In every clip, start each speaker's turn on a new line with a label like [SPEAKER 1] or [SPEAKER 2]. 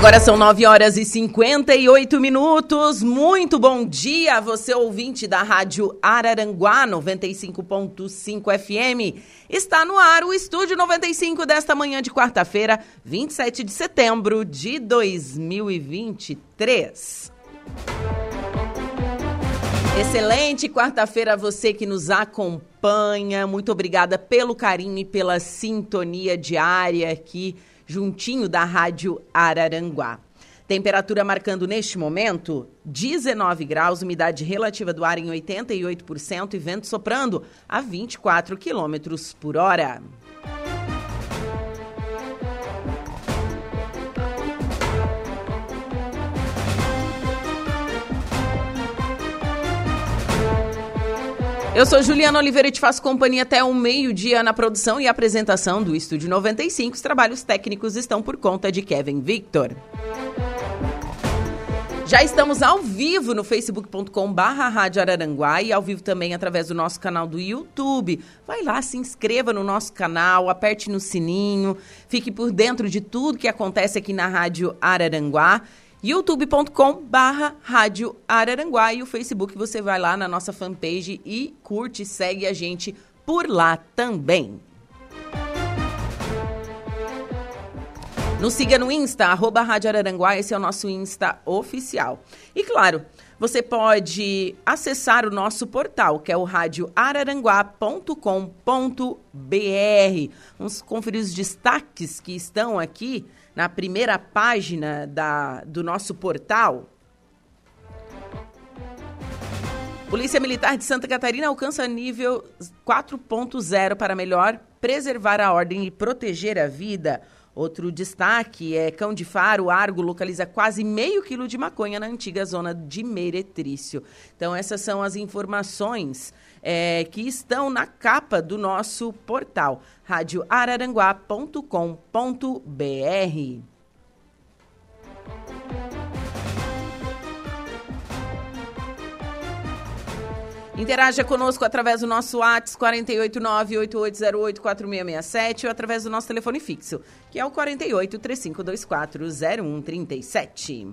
[SPEAKER 1] Agora são 9 horas e 58 minutos. Muito bom dia, você ouvinte da Rádio Araranguá 95.5 FM. Está no ar o Estúdio 95 desta manhã de quarta-feira, 27 de setembro de 2023. Excelente quarta-feira a você que nos acompanha. Muito obrigada pelo carinho e pela sintonia diária aqui juntinho da Rádio Araranguá. Temperatura marcando neste momento 19 graus, umidade relativa do ar em 88% e vento soprando a 24 quilômetros por hora. Eu sou Juliana Oliveira e te faço companhia até o meio-dia na produção e apresentação do Estúdio 95. Os trabalhos técnicos estão por conta de Kevin Victor. Já estamos ao vivo no facebook.com barra Rádio Araranguá e ao vivo também através do nosso canal do YouTube. Vai lá, se inscreva no nosso canal, aperte no sininho, fique por dentro de tudo que acontece aqui na Rádio Araranguá youtube.com barra Rádio Araranguá e o Facebook você vai lá na nossa fanpage e curte, segue a gente por lá também. Nos siga no Insta, arroba Rádio Araranguá, esse é o nosso Insta oficial. E claro, você pode acessar o nosso portal, que é o radioararanguá.com.br. Vamos conferir os destaques que estão aqui na primeira página da, do nosso portal. Polícia Militar de Santa Catarina alcança nível 4.0 para melhor preservar a ordem e proteger a vida. Outro destaque é Cão de Faro, Argo, localiza quase meio quilo de maconha na antiga zona de Meretrício. Então, essas são as informações é, que estão na capa do nosso portal, radioararanguá.com.br. Interaja conosco através do nosso WhatsApp 489-8808-4667 ou através do nosso telefone fixo, que é o 48 3524 0137.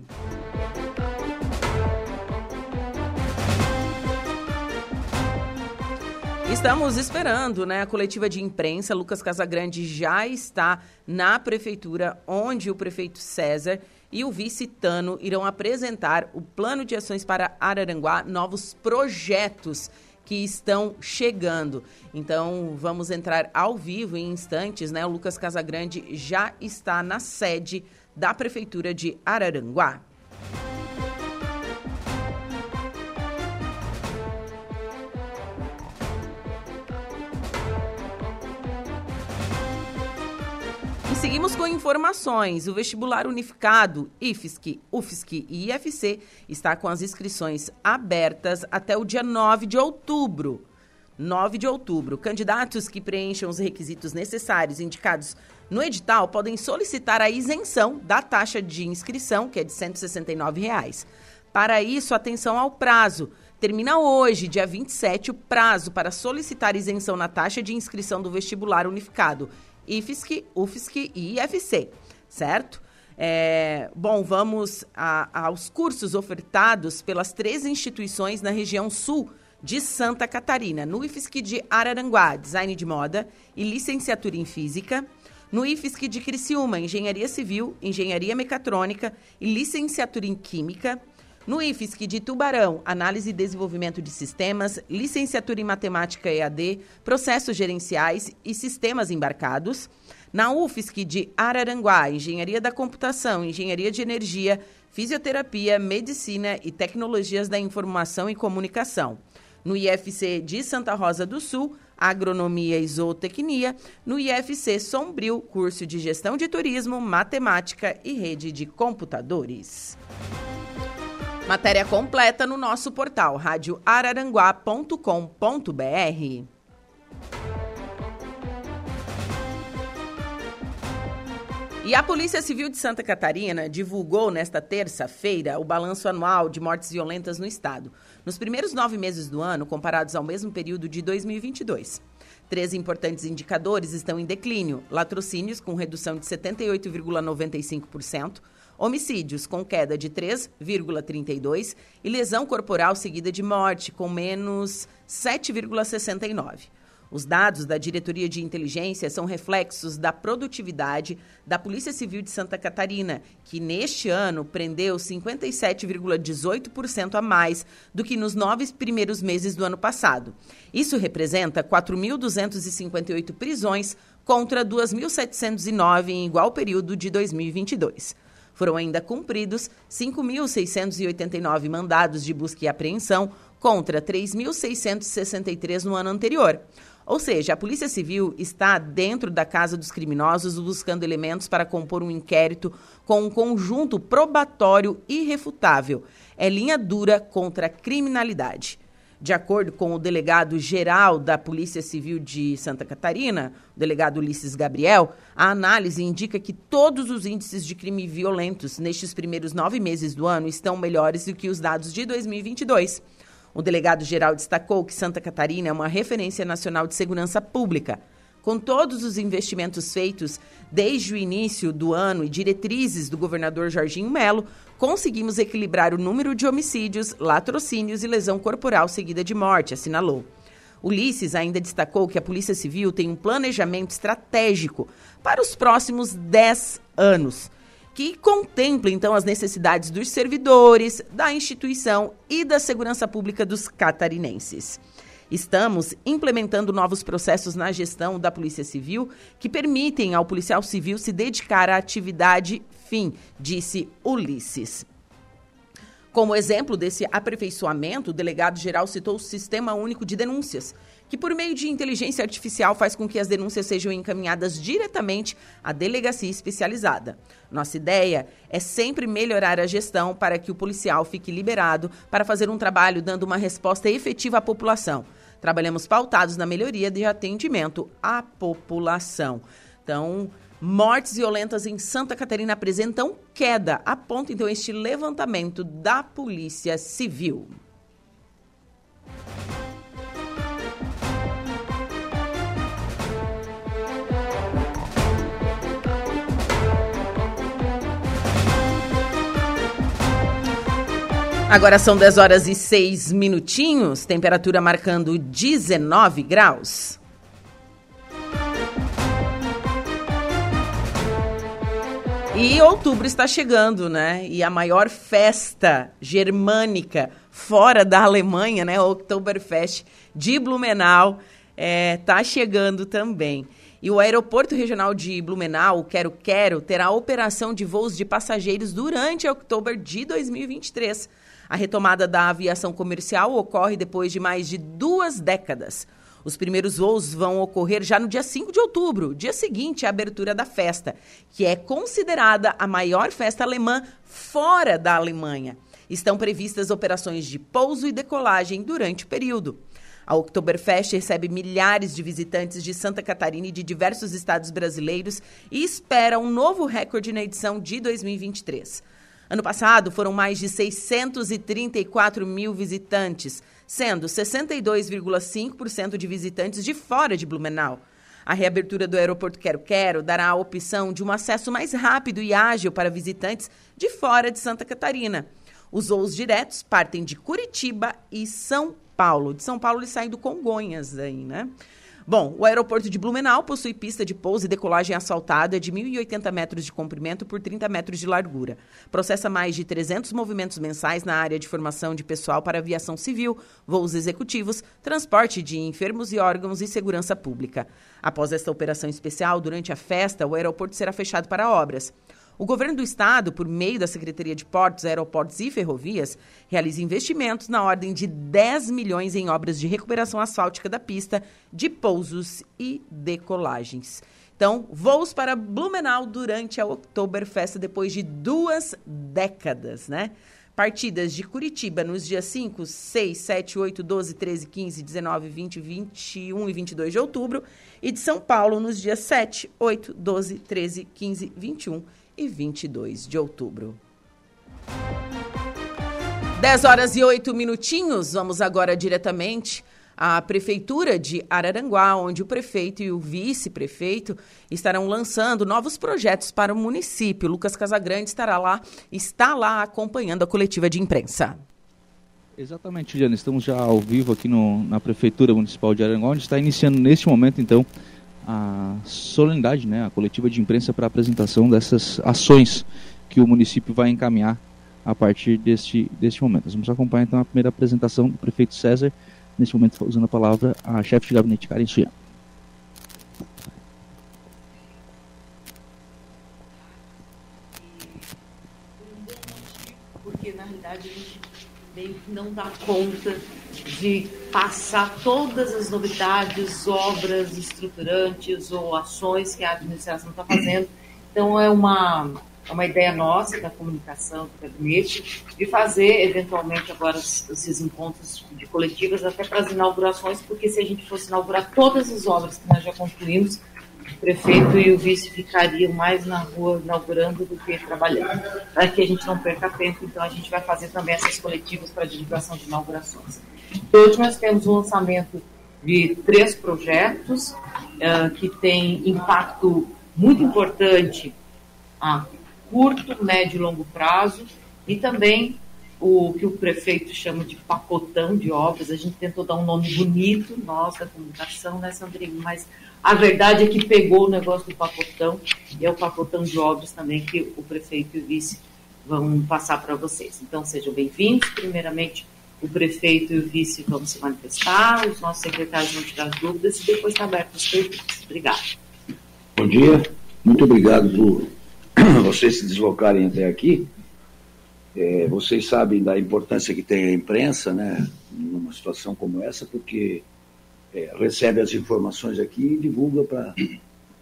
[SPEAKER 1] Estamos esperando, né? A coletiva de imprensa, Lucas Casagrande já está na prefeitura, onde o prefeito César e o vice Tano irão apresentar o plano de ações para Araranguá, novos projetos que estão chegando. Então, vamos entrar ao vivo em instantes, né? O Lucas Casagrande já está na sede da prefeitura de Araranguá. Seguimos com informações. O vestibular unificado IFSC, UFSC e IFC está com as inscrições abertas até o dia 9 de outubro. 9 de outubro. Candidatos que preencham os requisitos necessários indicados no edital podem solicitar a isenção da taxa de inscrição, que é de 169 reais. Para isso, atenção ao prazo. Termina hoje, dia 27, o prazo para solicitar isenção na taxa de inscrição do vestibular unificado IFSC, UFSC e IFC, certo? É, bom, vamos a, aos cursos ofertados pelas três instituições na região sul de Santa Catarina. No IFSC de Araranguá, Design de Moda e Licenciatura em Física. No IFSC de Criciúma, Engenharia Civil, Engenharia Mecatrônica e Licenciatura em Química. No IFSC de Tubarão, análise e desenvolvimento de sistemas, licenciatura em matemática EAD, processos gerenciais e sistemas embarcados. Na UFSC de Araranguá, engenharia da computação, engenharia de energia, fisioterapia, medicina e tecnologias da informação e comunicação. No IFC de Santa Rosa do Sul, agronomia e zootecnia. No IFC Sombrio, curso de gestão de turismo, matemática e rede de computadores. Matéria completa no nosso portal radioararanguá.com.br. E a Polícia Civil de Santa Catarina divulgou nesta terça-feira o balanço anual de mortes violentas no estado, nos primeiros nove meses do ano, comparados ao mesmo período de 2022. Três importantes indicadores estão em declínio: latrocínios, com redução de 78,95%, homicídios com queda de 3,32 e lesão corporal seguida de morte com menos 7,69. Os dados da Diretoria de Inteligência são reflexos da produtividade da Polícia Civil de Santa Catarina, que neste ano prendeu 57,18% a mais do que nos nove primeiros meses do ano passado. Isso representa 4.258 prisões contra 2.709 em igual período de 2022. Foram ainda cumpridos 5.689 mandados de busca e apreensão contra 3.663 no ano anterior. Ou seja, a Polícia Civil está dentro da casa dos criminosos buscando elementos para compor um inquérito com um conjunto probatório irrefutável. É linha dura contra a criminalidade. De acordo com o delegado geral da Polícia Civil de Santa Catarina, o delegado Ulisses Gabriel, a análise indica que todos os índices de crime violentos nestes primeiros nove meses do ano estão melhores do que os dados de 2022. O delegado geral destacou que Santa Catarina é uma referência nacional de segurança pública. Com todos os investimentos feitos desde o início do ano e diretrizes do governador Jorginho Melo, conseguimos equilibrar o número de homicídios, latrocínios e lesão corporal seguida de morte, assinalou. Ulisses ainda destacou que a Polícia Civil tem um planejamento estratégico para os próximos 10 anos, que contempla então as necessidades dos servidores, da instituição e da segurança pública dos catarinenses. Estamos implementando novos processos na gestão da Polícia Civil que permitem ao policial civil se dedicar à atividade fim, disse Ulisses. Como exemplo desse aperfeiçoamento, o delegado-geral citou o Sistema Único de Denúncias, que por meio de inteligência artificial faz com que as denúncias sejam encaminhadas diretamente à delegacia especializada. Nossa ideia é sempre melhorar a gestão para que o policial fique liberado para fazer um trabalho dando uma resposta efetiva à população. Trabalhamos pautados na melhoria de atendimento à população. Então, mortes violentas em Santa Catarina apresentam queda, aponta então este levantamento da Polícia Civil. Agora são 10 horas e 6 minutinhos, temperatura marcando 19 graus. E outubro está chegando, né? E a maior festa germânica fora da Alemanha, né? O Oktoberfest de Blumenau, está é, chegando também. E o Aeroporto Regional de Blumenau, Quero Quero, terá operação de voos de passageiros durante outubro de 2023. A retomada da aviação comercial ocorre depois de mais de duas décadas. Os primeiros voos vão ocorrer já no dia 5 de outubro, dia seguinte à abertura da festa, que é considerada a maior festa alemã fora da Alemanha. Estão previstas operações de pouso e decolagem durante o período. A Oktoberfest recebe milhares de visitantes de Santa Catarina e de diversos estados brasileiros e espera um novo recorde na edição de 2023. Ano passado, foram mais de 634 mil visitantes, sendo 62,5% de visitantes de fora de Blumenau. A reabertura do aeroporto Quero Quero dará a opção de um acesso mais rápido e ágil para visitantes de fora de Santa Catarina. Os voos diretos partem de Curitiba e São Paulo. De São Paulo eles saem do Congonhas aí, né? Bom, o aeroporto de Blumenau possui pista de pouso e decolagem asfaltada de 1.080 metros de comprimento por 30 metros de largura. Processa mais de 300 movimentos mensais na área de formação de pessoal para aviação civil, voos executivos, transporte de enfermos e órgãos e segurança pública. Após esta operação especial, durante a festa, o aeroporto será fechado para obras. O governo do estado, por meio da Secretaria de Portos, Aeroportos e Ferrovias, realiza investimentos na ordem de 10 milhões em obras de recuperação asfáltica da pista, de pousos e decolagens. Então, voos para Blumenau durante a Oktoberfest depois de duas décadas, né? Partidas de Curitiba nos dias 5, 6, 7, 8, 12, 13, 15, 19, 20, 21 e 22 de outubro. E de São Paulo nos dias 7, 8, 12, 13, 15, 21 e 22 de outubro. 10 horas e 8 minutinhos. Vamos agora diretamente à Prefeitura de Araranguá, onde o prefeito e o vice-prefeito estarão lançando novos projetos para o município. Lucas Casagrande estará lá, está lá acompanhando a coletiva de imprensa.
[SPEAKER 2] Exatamente, Juliana. Estamos já ao vivo aqui no, na Prefeitura Municipal de Araranguá, onde está iniciando neste momento, então, a solenidade, né, a coletiva de imprensa para apresentação dessas ações que o município vai encaminhar a partir deste, deste momento. Nós vamos acompanhar então a primeira apresentação do prefeito César, neste momento usando a palavra a chefe de gabinete Karen Suyan.
[SPEAKER 3] Porque na realidade a gente não dá conta de passar todas as novidades, obras estruturantes ou ações que a administração está fazendo. Então, é uma, é uma ideia nossa da comunicação do gabinete de fazer, eventualmente, agora esses encontros de coletivas até para as inaugurações, porque se a gente fosse inaugurar todas as obras que nós já concluímos, o prefeito e o vice ficariam mais na rua inaugurando do que trabalhando. Para que a gente não perca tempo, então a gente vai fazer também essas coletivas para divulgação de inaugurações. Hoje nós temos o lançamento de três projetos uh, que têm impacto muito importante a curto, médio e longo prazo e também o que o prefeito chama de pacotão de obras. A gente tentou dar um nome bonito, nossa comunicação, né, Sandrinho? Mas a verdade é que pegou o negócio do pacotão e é o pacotão de obras também que o prefeito e o vice vão passar para vocês. Então, sejam bem-vindos. Primeiramente, o prefeito e o vice vão se manifestar, os nossos secretários vão tirar dúvidas e depois está aberto as perguntas. Obrigada.
[SPEAKER 4] Bom dia, muito obrigado por vocês se deslocarem até aqui. É, vocês sabem da importância que tem a imprensa, né, numa situação como essa, porque é, recebe as informações aqui e divulga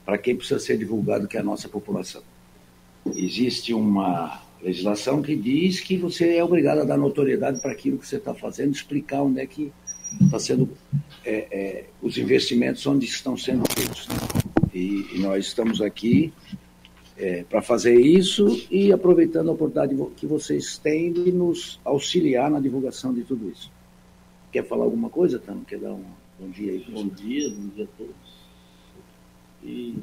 [SPEAKER 4] para quem precisa ser divulgado, que é a nossa população. Existe uma legislação que diz que você é obrigado a dar notoriedade para aquilo que você está fazendo, explicar onde é que está sendo é, é, os investimentos onde estão sendo feitos. Né? E, e, nós estamos aqui é, para fazer isso e aproveitando a oportunidade que vocês têm de nos auxiliar na divulgação de tudo isso. Quer falar alguma coisa, Tano? Quer dar um bom dia aí?
[SPEAKER 5] Bom dia, bom dia a todos. E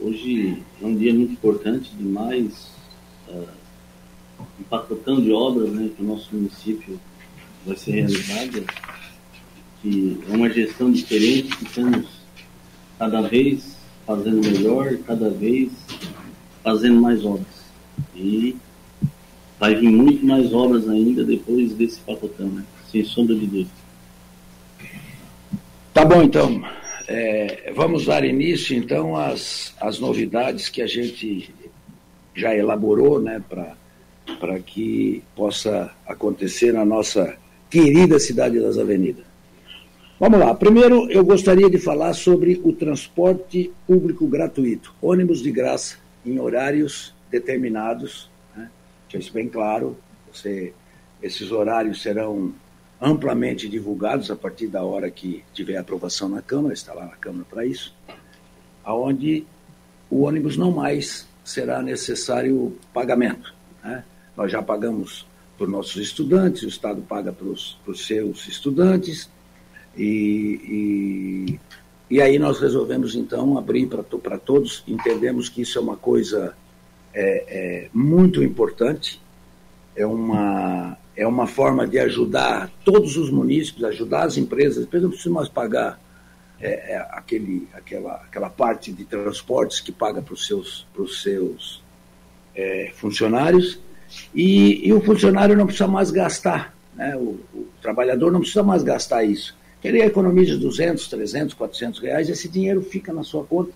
[SPEAKER 5] hoje é um dia muito importante demais. Uh, um pacotão de obras né, que o nosso município vai ser realizada, que é uma gestão diferente que estamos cada vez fazendo melhor, cada vez fazendo mais obras. E vai vir muito mais obras ainda depois desse pacotão, né? sem sombra de dúvida.
[SPEAKER 4] Tá bom, então. É, vamos dar início, então, às, às novidades que a gente já elaborou né, para que possa acontecer na nossa querida cidade das avenidas. Vamos lá. Primeiro, eu gostaria de falar sobre o transporte público gratuito, ônibus de graça em horários determinados. Né? Isso bem claro. Você, esses horários serão amplamente divulgados a partir da hora que tiver aprovação na Câmara, está lá na Câmara para isso, aonde o ônibus não mais será necessário pagamento. Né? Nós já pagamos por nossos estudantes, o Estado paga para os, seus estudantes, e, e, e, aí nós resolvemos então abrir para todos, entendemos que isso é uma coisa é, é, muito importante, é uma, é uma forma de ajudar todos os munícipes, ajudar as empresas, depois não precisa mais pagar é, é, aquele, aquela, aquela parte de transportes que paga para os seus, pros seus é, funcionários, e, e, o funcionário não precisa mais gastar, né? o, o, trabalhador não precisa mais gastar isso. Ele economiza 200, 300, 400 reais, esse dinheiro fica na sua conta.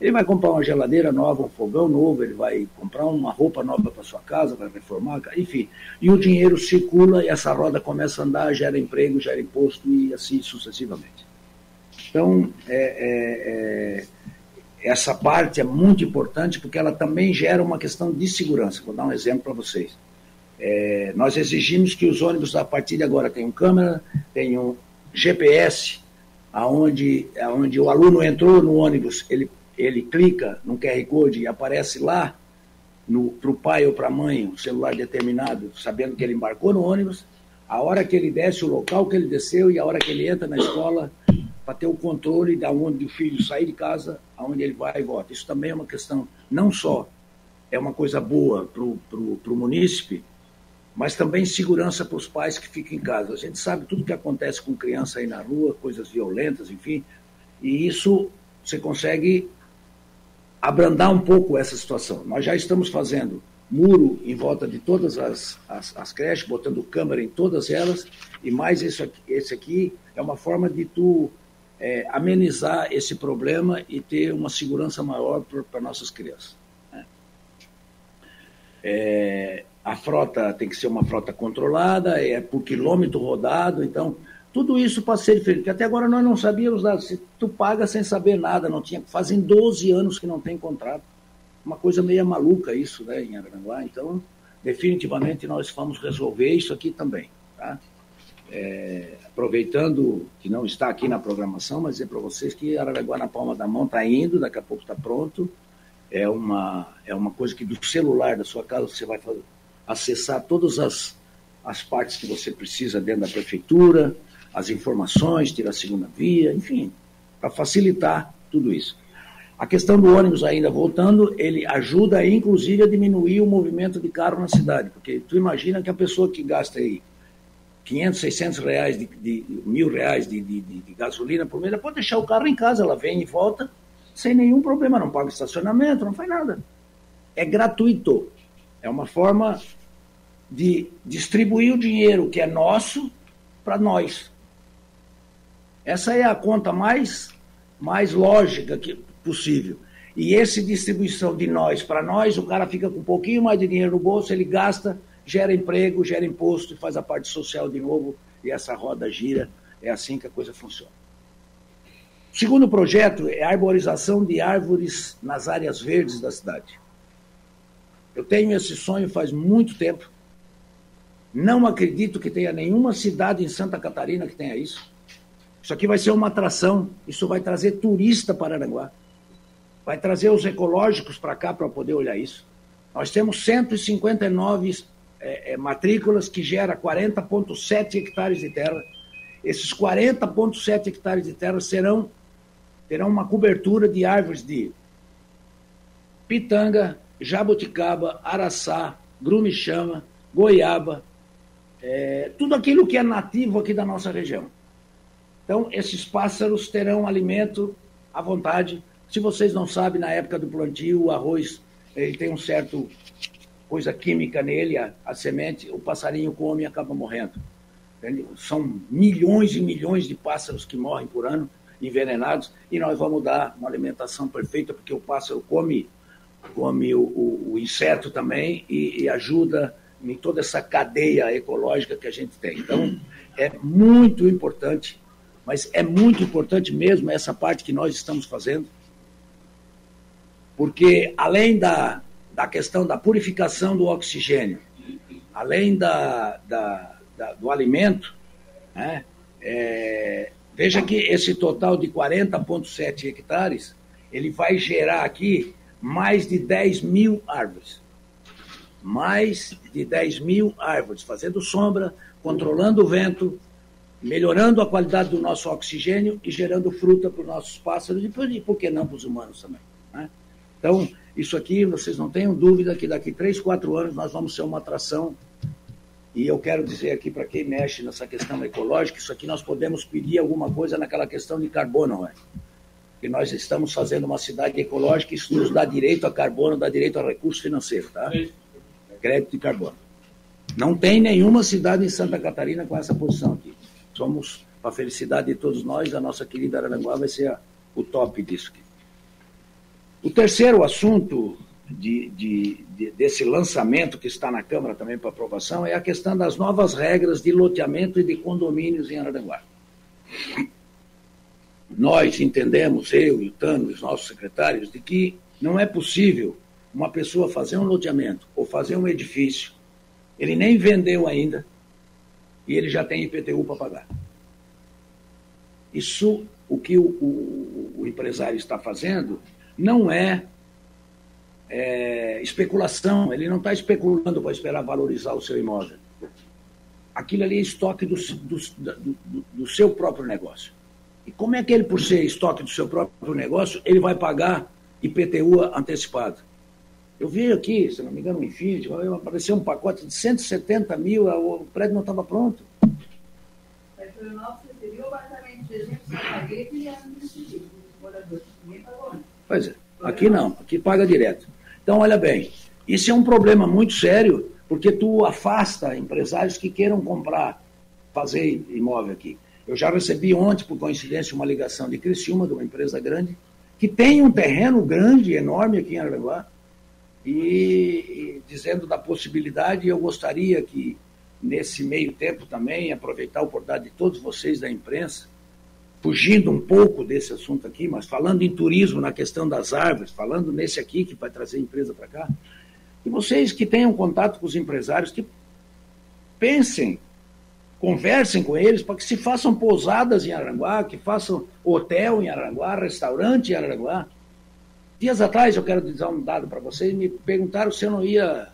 [SPEAKER 4] Ele vai comprar uma geladeira nova, um fogão novo, ele vai comprar uma roupa nova para sua casa, vai reformar, enfim. E o dinheiro circula e essa roda começa a andar, gera emprego, gera imposto e assim sucessivamente. Então, é, é, é, essa parte é muito importante porque ela também gera uma questão de segurança. Vou dar um exemplo para vocês. É, nós exigimos que os ônibus, a partir de agora, tenham câmera, tenham GPS, aonde, aonde o aluno entrou no ônibus, ele, ele clica no QR Code e aparece lá para o pai ou para a mãe um celular determinado, sabendo que ele embarcou no ônibus, a hora que ele desce, o local que ele desceu e a hora que ele entra na escola, para ter o controle de onde o filho sair de casa, aonde ele vai e volta. Isso também é uma questão, não só é uma coisa boa para o munícipe, mas também segurança para os pais que ficam em casa. A gente sabe tudo que acontece com criança aí na rua, coisas violentas, enfim, e isso você consegue abrandar um pouco essa situação. Nós já estamos fazendo muro em volta de todas as, as, as creches, botando câmera em todas elas, e mais esse aqui, esse aqui é uma forma de tu é, amenizar esse problema e ter uma segurança maior para nossas crianças. Né? É, a frota tem que ser uma frota controlada, é por quilômetro rodado, então tudo isso para ser diferente, porque até agora nós não sabíamos nada, se tu paga sem saber nada, não tinha, fazem 12 anos que não tem contrato, uma coisa meio maluca isso, né, em Aranguá, então definitivamente nós vamos resolver isso aqui também, tá? É, aproveitando que não está aqui na programação, mas dizer para vocês que Araranguá na palma da mão está indo, daqui a pouco está pronto. É uma, é uma coisa que do celular da sua casa você vai fazer, acessar todas as, as partes que você precisa dentro da prefeitura, as informações, tirar a segunda via, enfim, para facilitar tudo isso. A questão do ônibus ainda voltando, ele ajuda inclusive a diminuir o movimento de carro na cidade, porque tu imagina que a pessoa que gasta aí 500, 600 reais, de, de mil reais de, de, de, gasolina por mês, ela pode deixar o carro em casa, ela vem e volta sem nenhum problema, não paga estacionamento, não faz nada. É gratuito. É uma forma de distribuir o dinheiro que é nosso para nós. Essa é a conta mais, mais lógica que possível. E essa distribuição de nós para nós, o cara fica com um pouquinho mais de dinheiro no bolso, ele gasta gera emprego, gera imposto e faz a parte social de novo e essa roda gira. É assim que a coisa funciona. O segundo projeto é a arborização de árvores nas áreas verdes da cidade. Eu tenho esse sonho faz muito tempo. Não acredito que tenha nenhuma cidade em Santa Catarina que tenha isso. Isso aqui vai ser uma atração, isso vai trazer turista para Aranguá. Vai trazer os ecológicos para cá para poder olhar isso. Nós temos 159 é, é, matrículas que gera 40,7 hectares de terra. Esses 40,7 hectares de terra serão terão uma cobertura de árvores de pitanga, jabuticaba, araçá, grumichama, goiaba, é, tudo aquilo que é nativo aqui da nossa região. Então, esses pássaros terão alimento à vontade. Se vocês não sabem, na época do plantio, o arroz ele tem um certo coisa química nele, a, a semente, o passarinho come e acaba morrendo. Entende? São milhões e milhões de pássaros que morrem por ano envenenados e nós vamos dar uma alimentação perfeita porque o pássaro come come o, o, o inseto também e, e, ajuda em toda essa cadeia ecológica que a gente tem. Então é muito importante, mas é muito importante mesmo essa parte que nós estamos fazendo, porque além da da questão da purificação do oxigênio, além da, da, da do alimento, né, é, veja que esse total de 40,7 hectares, ele vai gerar aqui mais de 10 mil árvores. Mais de 10 mil árvores, fazendo sombra, controlando o vento, melhorando a qualidade do nosso oxigênio e gerando fruta para os nossos pássaros e, por que não, para os humanos também. Né? Então, isso aqui, vocês não tenham dúvida que daqui três, quatro anos nós vamos ser uma atração E eu quero dizer aqui para quem mexe nessa questão ecológica, isso aqui nós podemos pedir alguma coisa naquela questão de carbono, não é? Que nós estamos fazendo uma cidade ecológica, isso nos dá direito a carbono, dá direito a recurso financeiro, tá? Crédito de carbono. Não tem nenhuma cidade em Santa Catarina com essa posição aqui. Somos, para a felicidade de todos nós, a nossa querida Araranguá vai ser a, o top disso aqui. O terceiro assunto de, de, de, desse lançamento que está na Câmara também para aprovação é a questão das novas regras de loteamento e de condomínios em Araranguá. Nós entendemos, eu e o Tano, os nossos secretários, de que não é possível uma pessoa fazer um loteamento ou fazer um edifício, ele nem vendeu ainda e ele já tem IPTU para pagar. Isso, o que o, o, o empresário está fazendo, não é é, especulação, ele não está especulando para esperar valorizar o seu imóvel. Aquilo ali é estoque do, do, do, do, seu próprio negócio. E como é que ele, por ser estoque do seu próprio negócio, ele vai pagar IPTU antecipado? Eu vi aqui, se não me engano, no Infinity, apareceu um pacote de 170 mil, o prédio não estava pronto. Pois é, aqui não, aqui paga direto. Então, olha bem, isso é um problema muito sério, porque tu afasta empresários que queiram comprar, fazer imóvel aqui. Eu já recebi ontem, por coincidência, uma ligação de Criciúma, de uma empresa grande, que tem um terreno grande, enorme aqui em Araranguá, e, e dizendo da possibilidade, eu gostaria que, nesse meio tempo também, aproveitar a oportunidade de todos vocês da imprensa, fugindo um pouco desse assunto aqui, mas falando em turismo, na questão das árvores, falando nesse aqui que vai trazer empresa para cá, e vocês que tenham contato com os empresários, que pensem, conversem com eles para que se façam pousadas em Aranguá, que façam hotel em Aranguá, restaurante em Aranguá. Dias atrás, eu quero dizer um dado para vocês, me perguntaram se eu não ia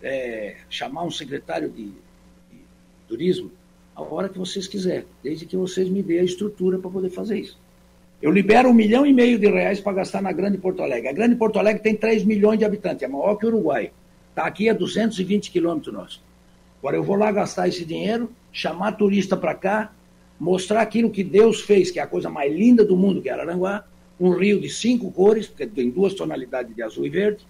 [SPEAKER 4] é, chamar um secretário de, de turismo a hora que vocês quiserem, desde que vocês me dêem a estrutura para poder fazer isso. Eu libero um milhão e meio de reais para gastar na Grande Porto Alegre. A Grande Porto Alegre tem 3 milhões de habitantes, é maior que o Uruguai. Está aqui a 220 quilômetros nós. Agora eu vou lá gastar esse dinheiro, chamar turista para cá, mostrar aquilo que Deus fez, que é a coisa mais linda do mundo, que é Araranguá, um rio de cinco cores, porque tem duas tonalidades de azul e verde,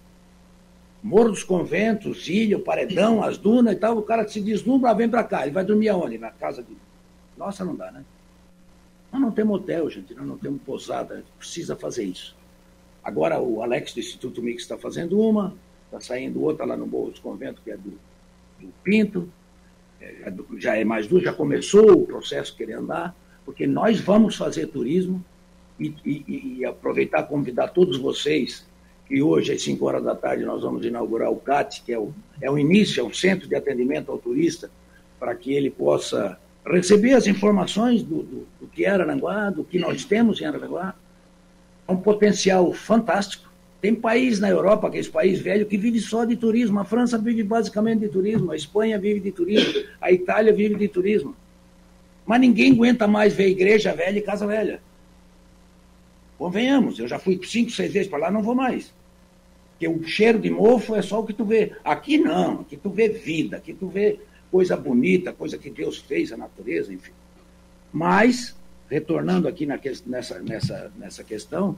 [SPEAKER 4] Morro dos Conventos, Ilha, Paredão, as dunas e tal, o cara se deslumbra, vem para cá. Ele vai dormir aonde? Na casa de. Nossa, não dá, né? Nós não temos hotel, gente, nós não temos pousada, a gente precisa fazer isso. Agora o Alex do Instituto Mix está fazendo uma, está saindo outra lá no Morro dos Conventos, que é do, do Pinto, já é mais duas, já começou o processo querer andar, porque nós vamos fazer turismo e, e, e aproveitar convidar todos vocês e hoje, às 5 horas da tarde, nós vamos inaugurar o CAT, que é o, é o início, é um centro de atendimento ao turista, para que ele possa receber as informações do, do, do que é Aranguá, do que nós temos em Aranguá. É um potencial fantástico. Tem país na Europa, aqueles países velhos, que vive só de turismo. A França vive basicamente de turismo, a Espanha vive de turismo, a Itália vive de turismo. Mas ninguém aguenta mais ver igreja velha e casa velha. Convenhamos, eu já fui cinco, seis vezes para lá, não vou mais. Porque o cheiro de mofo é só o que tu vê. Aqui não, aqui tu vê vida, aqui tu vê coisa bonita, coisa que Deus fez, a natureza, enfim. Mas, retornando aqui nessa, nessa, nessa questão,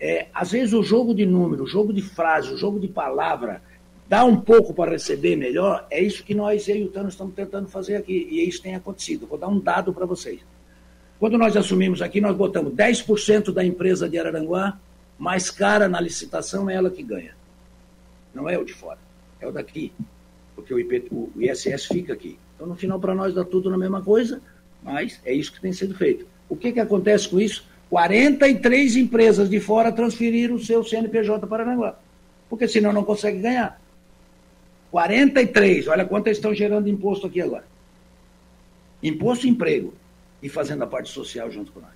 [SPEAKER 4] é, às vezes o jogo de número, o jogo de frase, o jogo de palavra, dá um pouco para receber melhor, é isso que nós, eu e o Tano, estamos tentando fazer aqui. E isso tem acontecido. Vou dar um dado para vocês. Quando nós assumimos aqui, nós botamos 10% da empresa de Araranguá mais cara na licitação é ela que ganha. Não é o de fora, é o daqui. Porque o, IP, o ISS fica aqui. Então, no final, para nós dá tudo na mesma coisa, mas é isso que tem sido feito. O que, que acontece com isso? 43 empresas de fora transferiram o seu CNPJ para Aranaguá. Porque senão não consegue ganhar. 43, olha quanto estão gerando imposto aqui agora. Imposto e emprego. E fazendo a parte social junto com nós.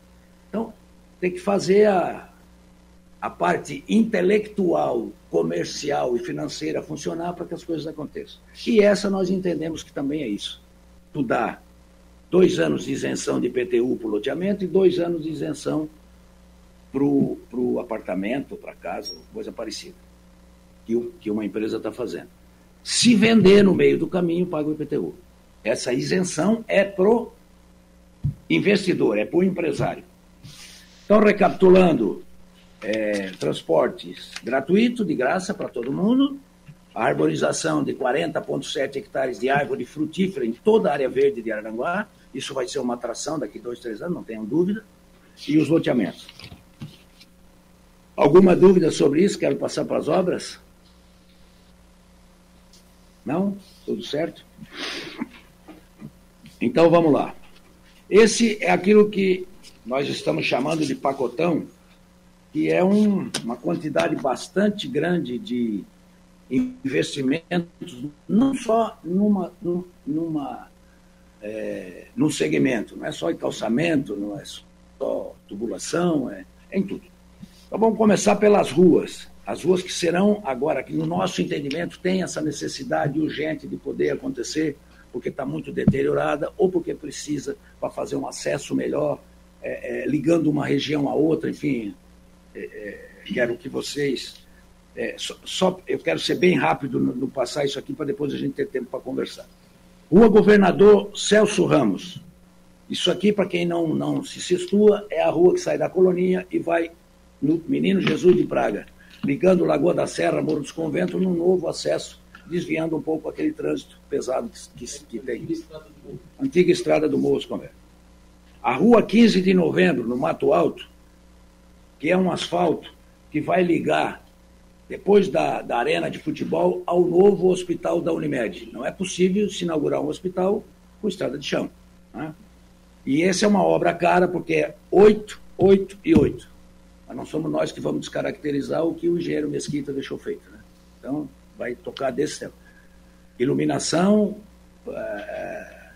[SPEAKER 4] Então, tem que fazer a, a parte intelectual, comercial e financeira funcionar para que as coisas aconteçam. E essa nós entendemos que também é isso. Tu dá dois anos de isenção de IPTU para o loteamento e dois anos de isenção para o apartamento, para casa, coisa parecida, que, que uma empresa está fazendo. Se vender no meio do caminho, paga o IPTU. Essa isenção é pro investidor, é pro empresário. Então, recapitulando, é, transportes gratuito, de graça para todo mundo, a arborização de 40,7 hectares de árvore frutífera em toda a área verde de Aranguá, isso vai ser uma atração daqui dois, três anos, não tenham dúvida, e os loteamentos. Alguma dúvida sobre isso? Quero passar para as obras? Não? Tudo certo? Então vamos lá. Esse é aquilo que nós estamos chamando de pacotão, que é um, uma quantidade bastante grande de investimentos, não só numa, numa, é, segmento, não é só em calçamento, não é só tubulação, é, é em tudo. Então vamos começar pelas ruas. As ruas que serão agora, que no nosso entendimento tem essa necessidade urgente de poder acontecer, porque está muito deteriorada ou porque precisa para fazer um acesso melhor, é, é, ligando uma região a outra, enfim. É, é quero que vocês. É, só, só, eu quero ser bem rápido no, no passar isso aqui para depois a gente ter tempo para conversar. Rua Governador Celso Ramos. Isso aqui, para quem não, não se situa, é a rua que sai da Colonia e vai no Menino Jesus de Praga ligando Lagoa da Serra, Morro dos Conventos, num novo acesso, desviando um pouco aquele trânsito pesado que, que, que tem. Antiga estrada do Morro dos Conventos. A rua 15 de novembro, no Mato Alto, que é um asfalto que vai ligar, depois da, da arena de futebol, ao novo hospital da Unimed. Não é possível se inaugurar um hospital com estrada de chão. Né? E essa é uma obra cara, porque é 8, 8 e 8. Mas não somos nós que vamos descaracterizar o que o engenheiro Mesquita deixou feito. Né? Então, vai tocar desse tempo. Iluminação é,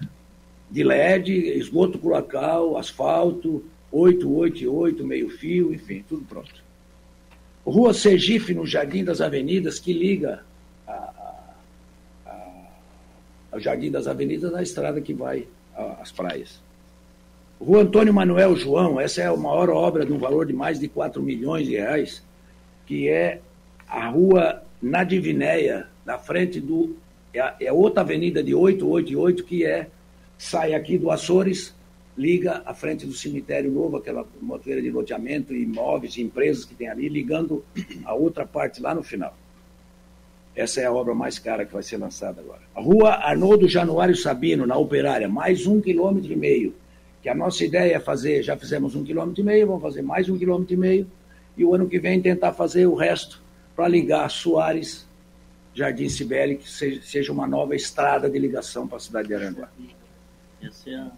[SPEAKER 4] de LED, esgoto cloacal, asfalto, 888, meio fio, enfim, tudo pronto. Rua Sergipe, no Jardim das Avenidas, que liga ao Jardim das Avenidas à estrada que vai às praias. Rua Antônio Manuel João, essa é a maior obra de um valor de mais de 4 milhões de reais, que é a rua na Divinéia, na frente do. É, é outra avenida de 888 que é sai aqui do Açores, liga à frente do cemitério novo, aquela motoeira de loteamento, imóveis, empresas que tem ali, ligando a outra parte lá no final. Essa é a obra mais cara que vai ser lançada agora. A rua Arnoldo Januário Sabino, na Operária, mais um quilômetro e meio que a nossa ideia é fazer, já fizemos um quilômetro e meio, vamos fazer mais um quilômetro e meio, e o ano que vem tentar fazer o resto para ligar Soares, Jardim Cibele, que seja uma nova estrada de ligação para a cidade de Aranguá. Essa é a...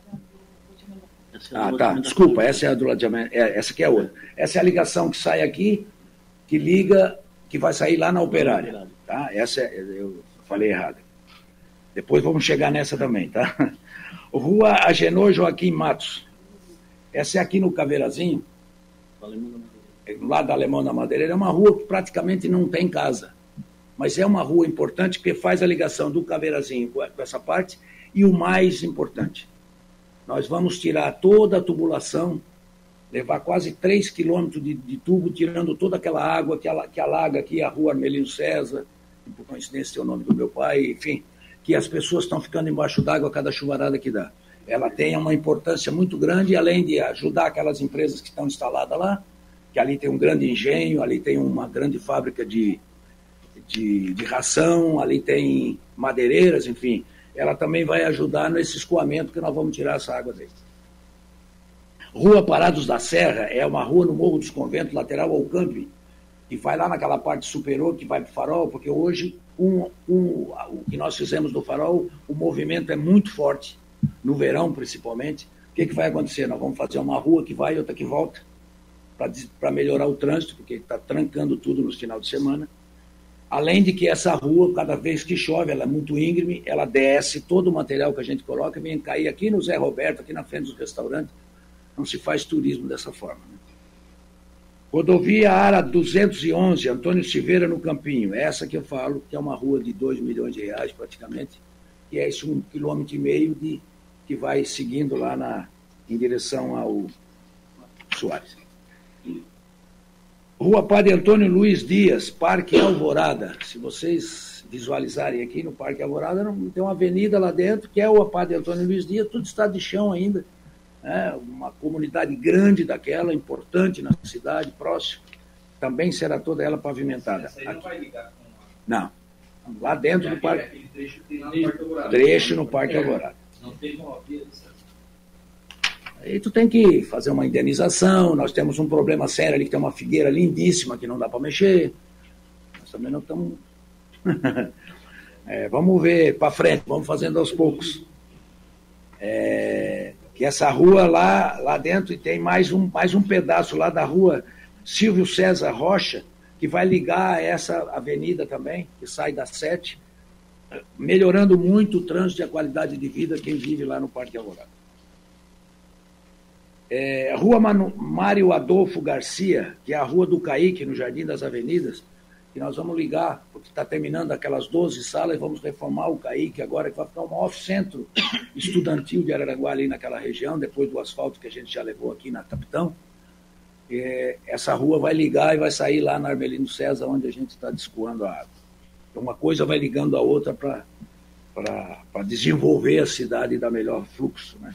[SPEAKER 4] Essa é ah, tá. Desculpa, essa é a do ladeamento. É, essa aqui é a outra. Essa é a ligação que sai aqui, que liga, que vai sair lá na operária. Tá? Essa é, eu falei errado. Depois vamos chegar nessa também, tá? Rua Agenor Joaquim Matos. Essa é aqui no Caveirazinho, lá da Alemão da Madeireira. É uma rua que praticamente não tem casa. Mas é uma rua importante porque faz a ligação do Caveirazinho com essa parte. E o mais importante, nós vamos tirar toda a tubulação, levar quase 3 quilômetros de, de, tubo, tirando toda aquela água que, que alaga aqui a rua Armelino César, por coincidência é o nome do meu pai, enfim, que as pessoas estão ficando embaixo d'água a cada chuvarada que dá. Ela tem uma importância muito grande, além de ajudar aquelas empresas que estão instaladas lá, que ali tem um grande engenho, ali tem uma grande fábrica de, de, de ração, ali tem madeireiras, enfim. Ela também vai ajudar nesse escoamento que nós vamos tirar essa água daí. Rua Parados da Serra é uma rua no Morro dos Conventos, lateral ao camping, que vai lá naquela parte superior, que vai para o farol, porque hoje um, um, o que nós fizemos no farol, o movimento é muito forte, no verão principalmente. O que, que vai acontecer? Nós vamos fazer uma rua que vai e outra que volta, para melhorar o trânsito, porque está trancando tudo no final de semana. Além de que essa rua, cada vez que chove, ela é muito íngreme, ela desce todo o material que a gente coloca, vem cair aqui no Zé Roberto, aqui na frente dos restaurantes. Não se faz turismo dessa forma. Né? Rodovia Ara 211, Antônio Silveira no Campinho. Essa que eu falo, que é uma rua de 2 milhões de reais praticamente, que é esse um quilômetro e meio de, que vai seguindo lá na, em direção ao Soares. Rua Padre Antônio Luiz Dias, Parque Alvorada. Se vocês visualizarem aqui no Parque Alvorada, tem uma avenida lá dentro, que é o Padre Antônio Luiz Dias, tudo está de chão ainda. Né? Uma comunidade grande daquela, importante na cidade, próxima. Também será toda ela pavimentada. Essa aí não vai ligar com... Não. Lá dentro do Parque. Trecho, trecho no Parque Alvorada. Não tem uma Aí tu tem que fazer uma indenização. Nós temos um problema sério ali, que tem uma figueira lindíssima que não dá para mexer. Nós também não estamos. é, vamos ver para frente, vamos fazendo aos poucos. É, que essa rua lá, lá dentro e tem mais um, mais um pedaço lá da rua Silvio César Rocha, que vai ligar essa avenida também, que sai da sete, melhorando muito o trânsito e a qualidade de vida quem vive lá no Parque Alvorada. É, rua Manu, Mário Adolfo Garcia, que é a Rua do Caíque, no Jardim das Avenidas, que nós vamos ligar, porque está terminando aquelas 12 salas e vamos reformar o Caíque agora, que vai ficar o maior centro estudantil de Araranguá ali naquela região, depois do asfalto que a gente já levou aqui na Capitão. É, essa rua vai ligar e vai sair lá na Armelino César, onde a gente está descoando a água. Então, uma coisa vai ligando a outra para desenvolver a cidade e dar melhor fluxo. Né?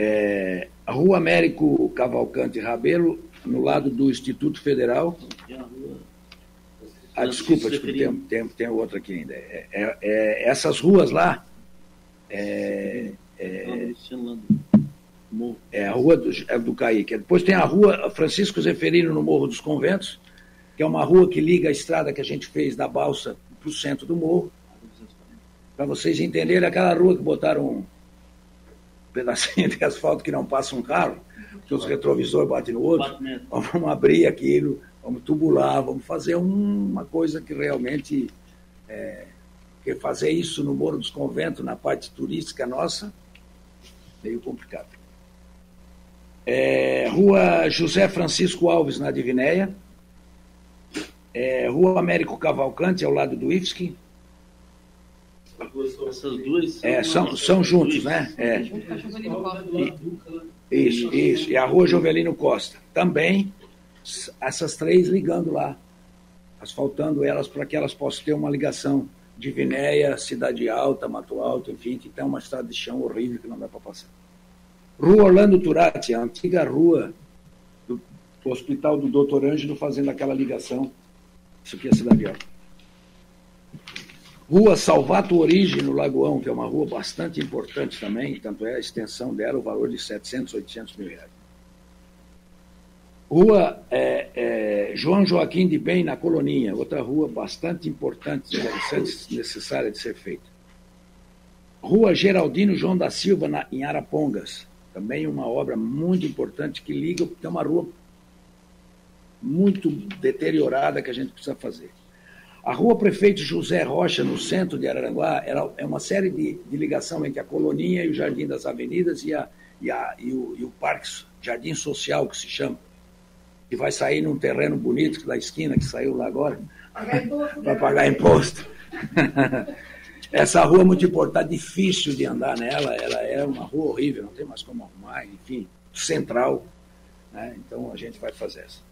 [SPEAKER 4] É, Rua Américo Cavalcante Rabelo, no lado do Instituto Federal. Ah, desculpa, desculpa tem, tem, tem outra aqui ainda. É, é, é, essas ruas lá. É, é, é a rua do, é do Caíque. Depois tem a rua Francisco Zeferino no Morro dos Conventos, que é uma rua que liga a estrada que a gente fez da balsa para o centro do morro. Para vocês entenderem, aquela rua que botaram pedacinho de asfalto que não passa um carro, que os retrovisores batem no outro, vamos abrir aquilo, vamos tubular, vamos fazer uma coisa que realmente é, fazer isso no Morro dos Conventos, na parte turística nossa, meio complicado. É, Rua José Francisco Alves, na Divinéia. É, Rua Américo Cavalcante, ao lado do IFSC. Essas duas são, é, são, são juntos, né? É. Isso, isso. E a Rua Jovelino Costa. Também, essas três ligando lá, asfaltando elas para que elas possam ter uma ligação de Vinéia, Cidade Alta, Mato Alto, enfim, que tem uma estrada de chão horrível que não dá para passar. Rua Orlando Turati, a antiga rua do, do Hospital do Doutor Ângelo, fazendo aquela ligação. Isso aqui é Cidade Alta. Rua Salvato Origem, no Lagoão, que é uma rua bastante importante também, tanto é a extensão dela, o valor de 700, 800 mil reais. Rua é, é, João Joaquim de Bem, na Coloninha, outra rua bastante importante, interessante, necessária de ser feita. Rua Geraldino João da Silva, na, em Arapongas, também uma obra muito importante que liga, porque é uma rua muito deteriorada que a gente precisa fazer. A rua Prefeito José Rocha, no centro de Araranguá, era, é uma série de, de ligação entre a Coloninha e o Jardim das Avenidas e, a, e, a, e, o, e o Parque Jardim Social, que se chama, que vai sair num terreno bonito da esquina, que saiu lá agora, para pagar imposto. Essa rua é muito importante, difícil de andar nela, ela é uma rua horrível, não tem mais como arrumar, enfim, central. Né? Então a gente vai fazer essa.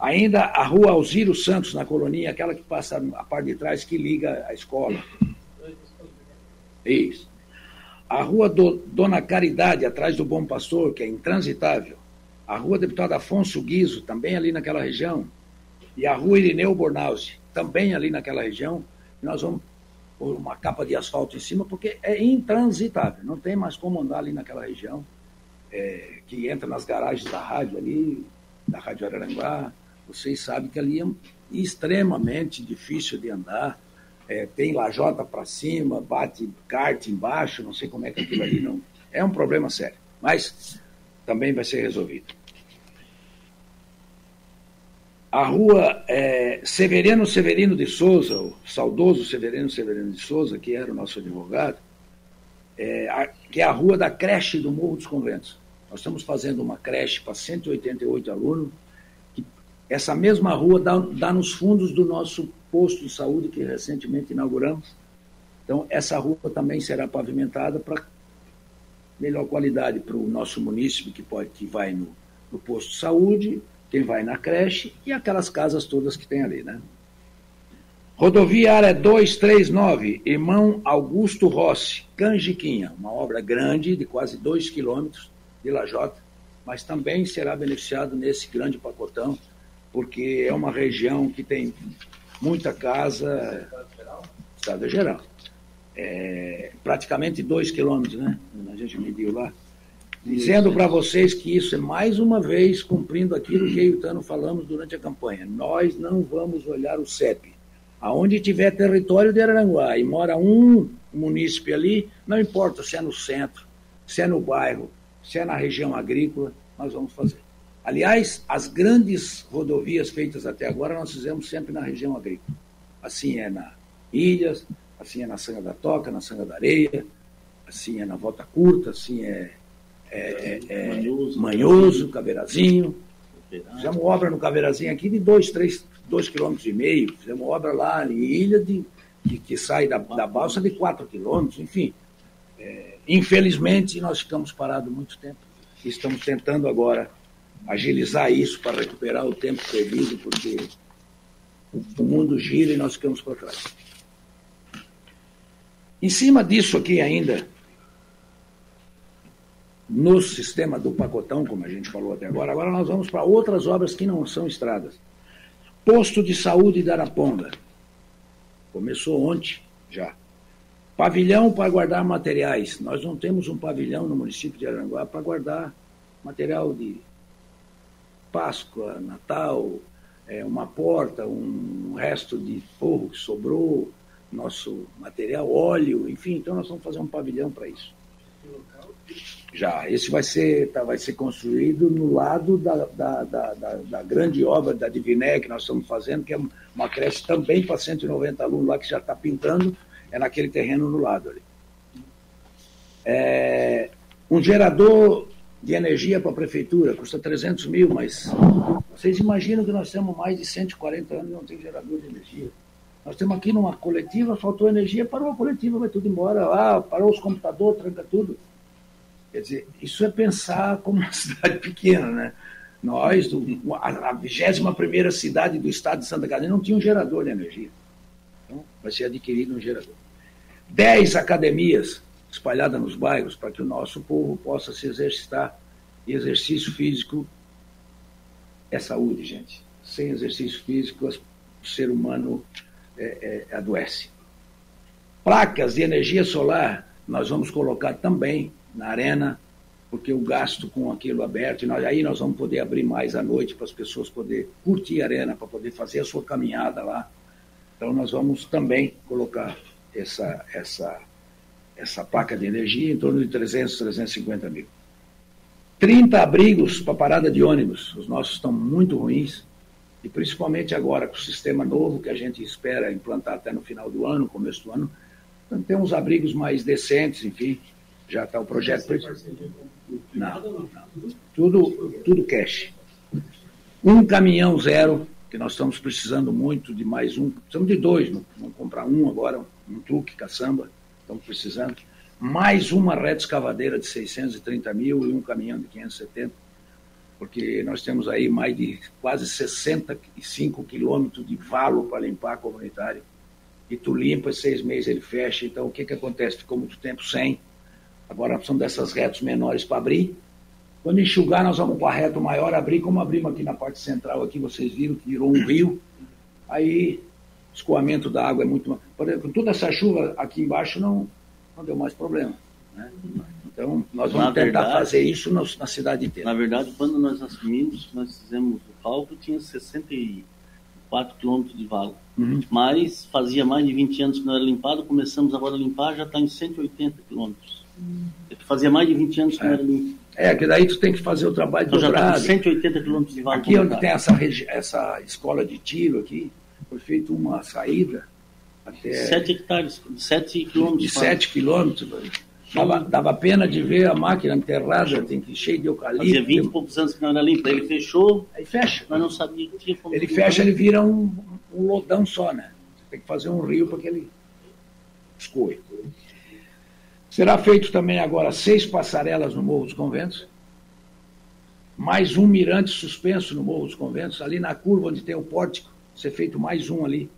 [SPEAKER 4] Ainda a rua Alziro Santos, na colonia, aquela que passa a parte de trás, que liga a escola. Isso. A rua do, Dona Caridade, atrás do Bom Pastor, que é intransitável. A rua Deputado Afonso Guizo, também ali naquela região. E a rua Irineu Bornauzi, também ali naquela região. Nós vamos pôr uma capa de asfalto em cima, porque é intransitável. Não tem mais como andar ali naquela região. É, que entra nas garagens da rádio ali, da Rádio Araranguá, vocês sabem que ali é extremamente difícil de andar. É, tem lajota para cima, bate kart embaixo, não sei como é que aquilo ali não. É um problema sério, mas também vai ser resolvido. A rua é, Severiano Severino de Souza, o saudoso Severino Severino de Souza, que era o nosso advogado, é, a, que é a rua da creche do Morro dos Conventos. Nós estamos fazendo uma creche para 188 alunos, essa mesma rua dá, dá nos fundos do nosso posto de saúde que recentemente inauguramos. Então, essa rua também será pavimentada para melhor qualidade para o nosso município, que, pode, que vai no, no posto de saúde, quem vai na creche e aquelas casas todas que tem ali, né? Rodovia Área 239, Irmão Augusto Rossi, Canjiquinha, uma obra grande de quase 2 quilômetros de Lajota, mas também será beneficiado nesse grande pacotão, porque é uma região que tem muita casa, Estado geral. É, praticamente 2 quilômetros, né? A gente mediu lá. Dizendo para vocês que isso é mais uma vez cumprindo aquilo que eu e o Tano falamos durante a campanha. Nós não vamos olhar o CEP Aonde tiver território de Araranguá e mora um munícipe ali, não importa se é no centro, se é no bairro, se é na região agrícola, nós vamos fazer. Aliás, as grandes rodovias feitas até agora nós fizemos sempre na região agrícola. Assim é na Ilhas, assim é na Sanga da Toca, na Sanga da Areia, assim é na Volta Curta, assim é, é, é, é Manhoso, Manhoso Caveirazinho. Fizemos obra no Caveirazinho aqui de dois, três, dois quilômetros e meio, fizemos obra lá em Ilha de, que, que sai da, da balsa de quatro quilômetros, enfim. É, infelizmente, nós ficamos parados muito tempo. Estamos tentando agora agilizar isso para recuperar o tempo perdido, porque o, mundo gira e nós ficamos para trás. Em cima disso aqui ainda, no sistema do pacotão, como a gente falou até agora, agora nós vamos para outras obras que não são estradas. Posto de saúde de Araponga. Começou ontem já. Pavilhão para guardar materiais. Nós não temos um pavilhão no município de Aranguá para guardar material de Páscoa, Natal, é, uma porta, um resto de forro que sobrou, nosso material, óleo, enfim. Então nós vamos fazer um pavilhão para isso. Já, esse vai ser, tá, vai ser construído no lado da, da, da, da, grande obra da Diviné que nós estamos fazendo, que é uma creche também para 190 alunos lá que já está pintando, é naquele terreno no lado ali. É, um gerador de energia para a prefeitura custa 300 mil, mas vocês imaginam que nós temos mais de 140 anos e não tem gerador de energia. Nós temos aqui numa coletiva, faltou energia, parou a coletiva, vai tudo embora. Ah, parou os computadores, tranca tudo. Quer dizer, isso é pensar como uma cidade pequena, né? Nós, do, a 21 cidade do estado de Santa Catarina, não tinha um gerador de energia. Então, vai ser adquirido um gerador. Dez academias espalhadas nos bairros para que o nosso povo possa se exercitar. E exercício físico é saúde, gente. Sem exercício físico, o ser humano é, é, adoece. Placas de energia solar, nós vamos colocar também na arena, porque o gasto com aquilo aberto, e nós, aí nós vamos poder abrir mais à noite para as pessoas poderem curtir a arena, para poder fazer a sua caminhada lá. Então nós vamos também colocar essa, essa, essa placa de energia em torno de 300, 350 mil. 30 abrigos para parada de ônibus. Os nossos estão muito ruins. E principalmente agora, com o sistema novo que a gente espera implantar até no final do ano, começo do ano, então, tem uns abrigos mais decentes, enfim, já está o projeto. Não, não, tudo, tudo cash. Um caminhão zero, que nós estamos precisando muito de mais um, precisamos de dois, vamos comprar um agora, um truque, caçamba, estamos precisando. Mais uma reta escavadeira de 630 mil e um caminhão de 570 porque nós temos aí mais de quase 65 quilômetros de valo para limpar a comunitária. E tu limpa, seis meses ele fecha. Então, o que, que acontece? Ficou muito tempo sem. Agora são dessas retas menores para abrir. Quando enxugar, nós vamos para a reta maior abrir, como abrimos aqui na parte central, aqui vocês viram que virou um rio. Aí, escoamento da água é muito... Por exemplo, toda essa chuva aqui embaixo não, não deu mais problema. Né? Então, nós vamos na tentar verdade, fazer isso na, na, cidade inteira.
[SPEAKER 5] Na verdade, quando nós assumimos, nós fizemos o cálculo, tinha 64 quilômetros de vaga. Uhum. Mas fazia mais de 20 anos que não era limpado, começamos agora a limpar, já está em 180 quilômetros. Uhum. Fazia mais de 20 anos que é. não era limpo.
[SPEAKER 4] É, que daí tu tem que fazer o trabalho então, dobrado.
[SPEAKER 5] Já está 180 quilômetros de vaga.
[SPEAKER 4] Aqui onde tem essa, essa escola de tiro aqui, foi feita uma saída até...
[SPEAKER 5] 7 hectares, 7 quilômetros.
[SPEAKER 4] De 7 quilômetros, Dava, dava pena de ver a máquina enterrada, tem que cheio de eucalipto.
[SPEAKER 5] Fazia 20 e poucos anos que não era limpa. Ele fechou.
[SPEAKER 4] Aí fecha.
[SPEAKER 5] Mas não sabia que tinha como.
[SPEAKER 4] Ele fecha, ele vira um, um lodão só, né? Tem que fazer um rio para que ele escoe. Será feito também agora seis passarelas no Morro dos Conventos, mais um mirante suspenso no Morro dos Conventos, ali na curva onde tem o pórtico, ser feito mais um ali,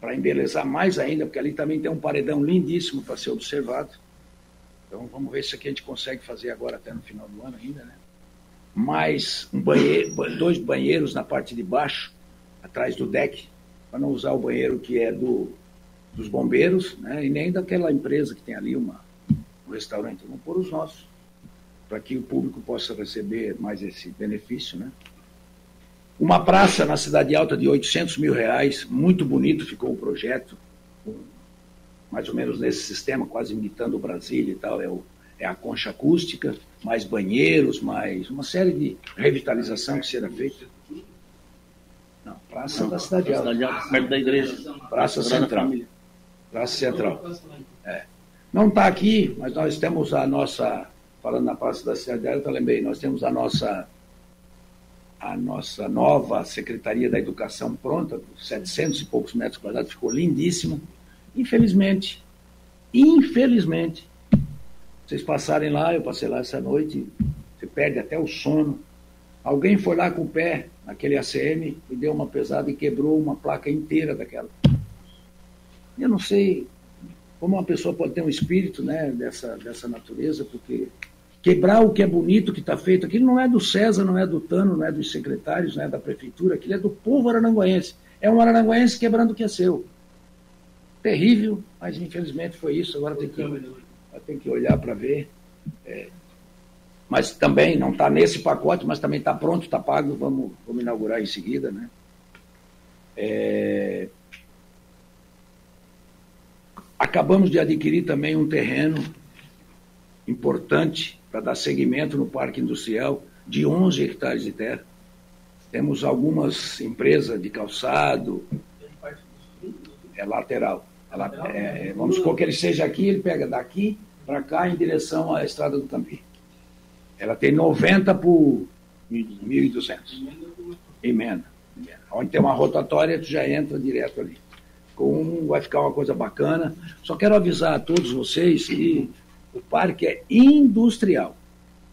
[SPEAKER 4] para embelezar mais ainda, porque ali também tem um paredão lindíssimo para ser observado. Então vamos ver se aqui a gente consegue fazer agora até no final do ano ainda, né? Mais um banheiro, dois banheiros na parte de baixo, atrás do deck, para não usar o banheiro que é do, dos bombeiros, né? E nem daquela empresa que tem ali uma, um restaurante. Vamos pôr os nossos, para que o público possa receber mais esse benefício, né? Uma praça na Cidade Alta de 800 mil reais, muito bonito ficou o projeto, mais ou menos nesse sistema, quase imitando o Brasília e tal, é, o, é a concha acústica, mais banheiros, mais uma série de revitalização que será feita. Não, Praça Não, da Cidade Alta. Cidade Alta,
[SPEAKER 5] perto da igreja.
[SPEAKER 4] Praça Central. Praça Central. É. Não está aqui, mas nós temos a nossa, falando na Praça da Cidade Alta, eu lembrei, nós temos a nossa a nossa nova Secretaria da Educação pronta, 700 e poucos metros quadrados, ficou lindíssimo. Infelizmente, infelizmente, vocês passarem lá, eu passei lá essa noite, você perde até o sono. Alguém foi lá com o pé naquele ACM e deu uma pesada e quebrou uma placa inteira daquela. Eu não sei como uma pessoa pode ter um espírito né, dessa, dessa natureza, porque quebrar o que é bonito, que está feito. Aquilo não é do César, não é do Tano, não é dos secretários, não é da prefeitura, aquilo é do povo araranguense. É um araranguense quebrando o que é seu. Terrível, mas infelizmente foi isso. Agora tem que, tem que olhar para ver. É, mas também não está nesse pacote, mas também está pronto, está pago. Vamos, vamos inaugurar em seguida. Né? É, acabamos de adquirir também um terreno importante para dar seguimento no parque industrial de 11 hectares de terra. Temos algumas empresas de calçado, é lateral. Ela, é, vamos supor que ele seja aqui, ele pega daqui para cá em direção à estrada do Tampi. Ela tem 90 por 1.200. Emenda. Onde tem uma rotatória, tu já entra direto ali. Com vai ficar uma coisa bacana. Só quero avisar a todos vocês que o parque é industrial.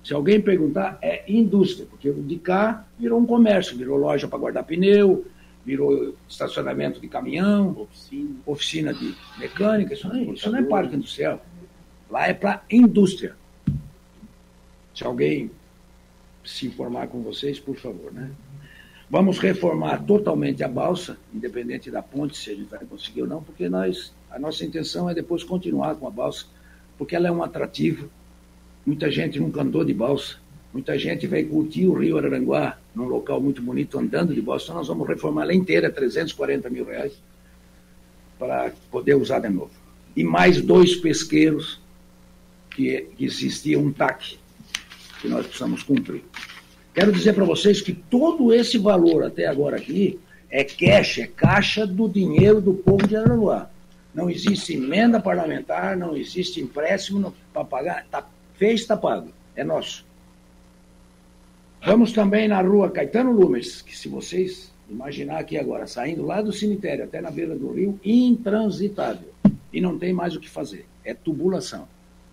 [SPEAKER 4] Se alguém perguntar, é indústria, porque o de cá virou um comércio, virou loja para guardar pneu, virou estacionamento de caminhão, oficina, oficina de mecânica, isso, não, isso não é parque industrial. Lá é para indústria. Se alguém se informar com vocês, por favor, né? Vamos reformar totalmente a balsa, independente da ponte, se a gente vai conseguir ou não, porque nós, a nossa intenção é depois continuar com a balsa porque ela é um atrativo. Muita gente nunca andou de balsa, muita gente veio curtir o Rio Araranguá, num local muito bonito, andando de balsa. Então nós vamos reformar ela inteira, 340 mil reais, para poder usar de novo. E mais dois pesqueiros que, que existia um TAC, que nós precisamos cumprir. Quero dizer para vocês que todo esse valor até agora aqui é cash, é caixa do dinheiro do povo de Araranguá. Não existe emenda parlamentar, não existe empréstimo para pagar. Tá, fez, está pago. É nosso. Vamos também na rua Caetano Lumes, que se vocês imaginar aqui agora, saindo lá do cemitério até na beira do rio, intransitável. E não tem mais o que fazer. É tubulação.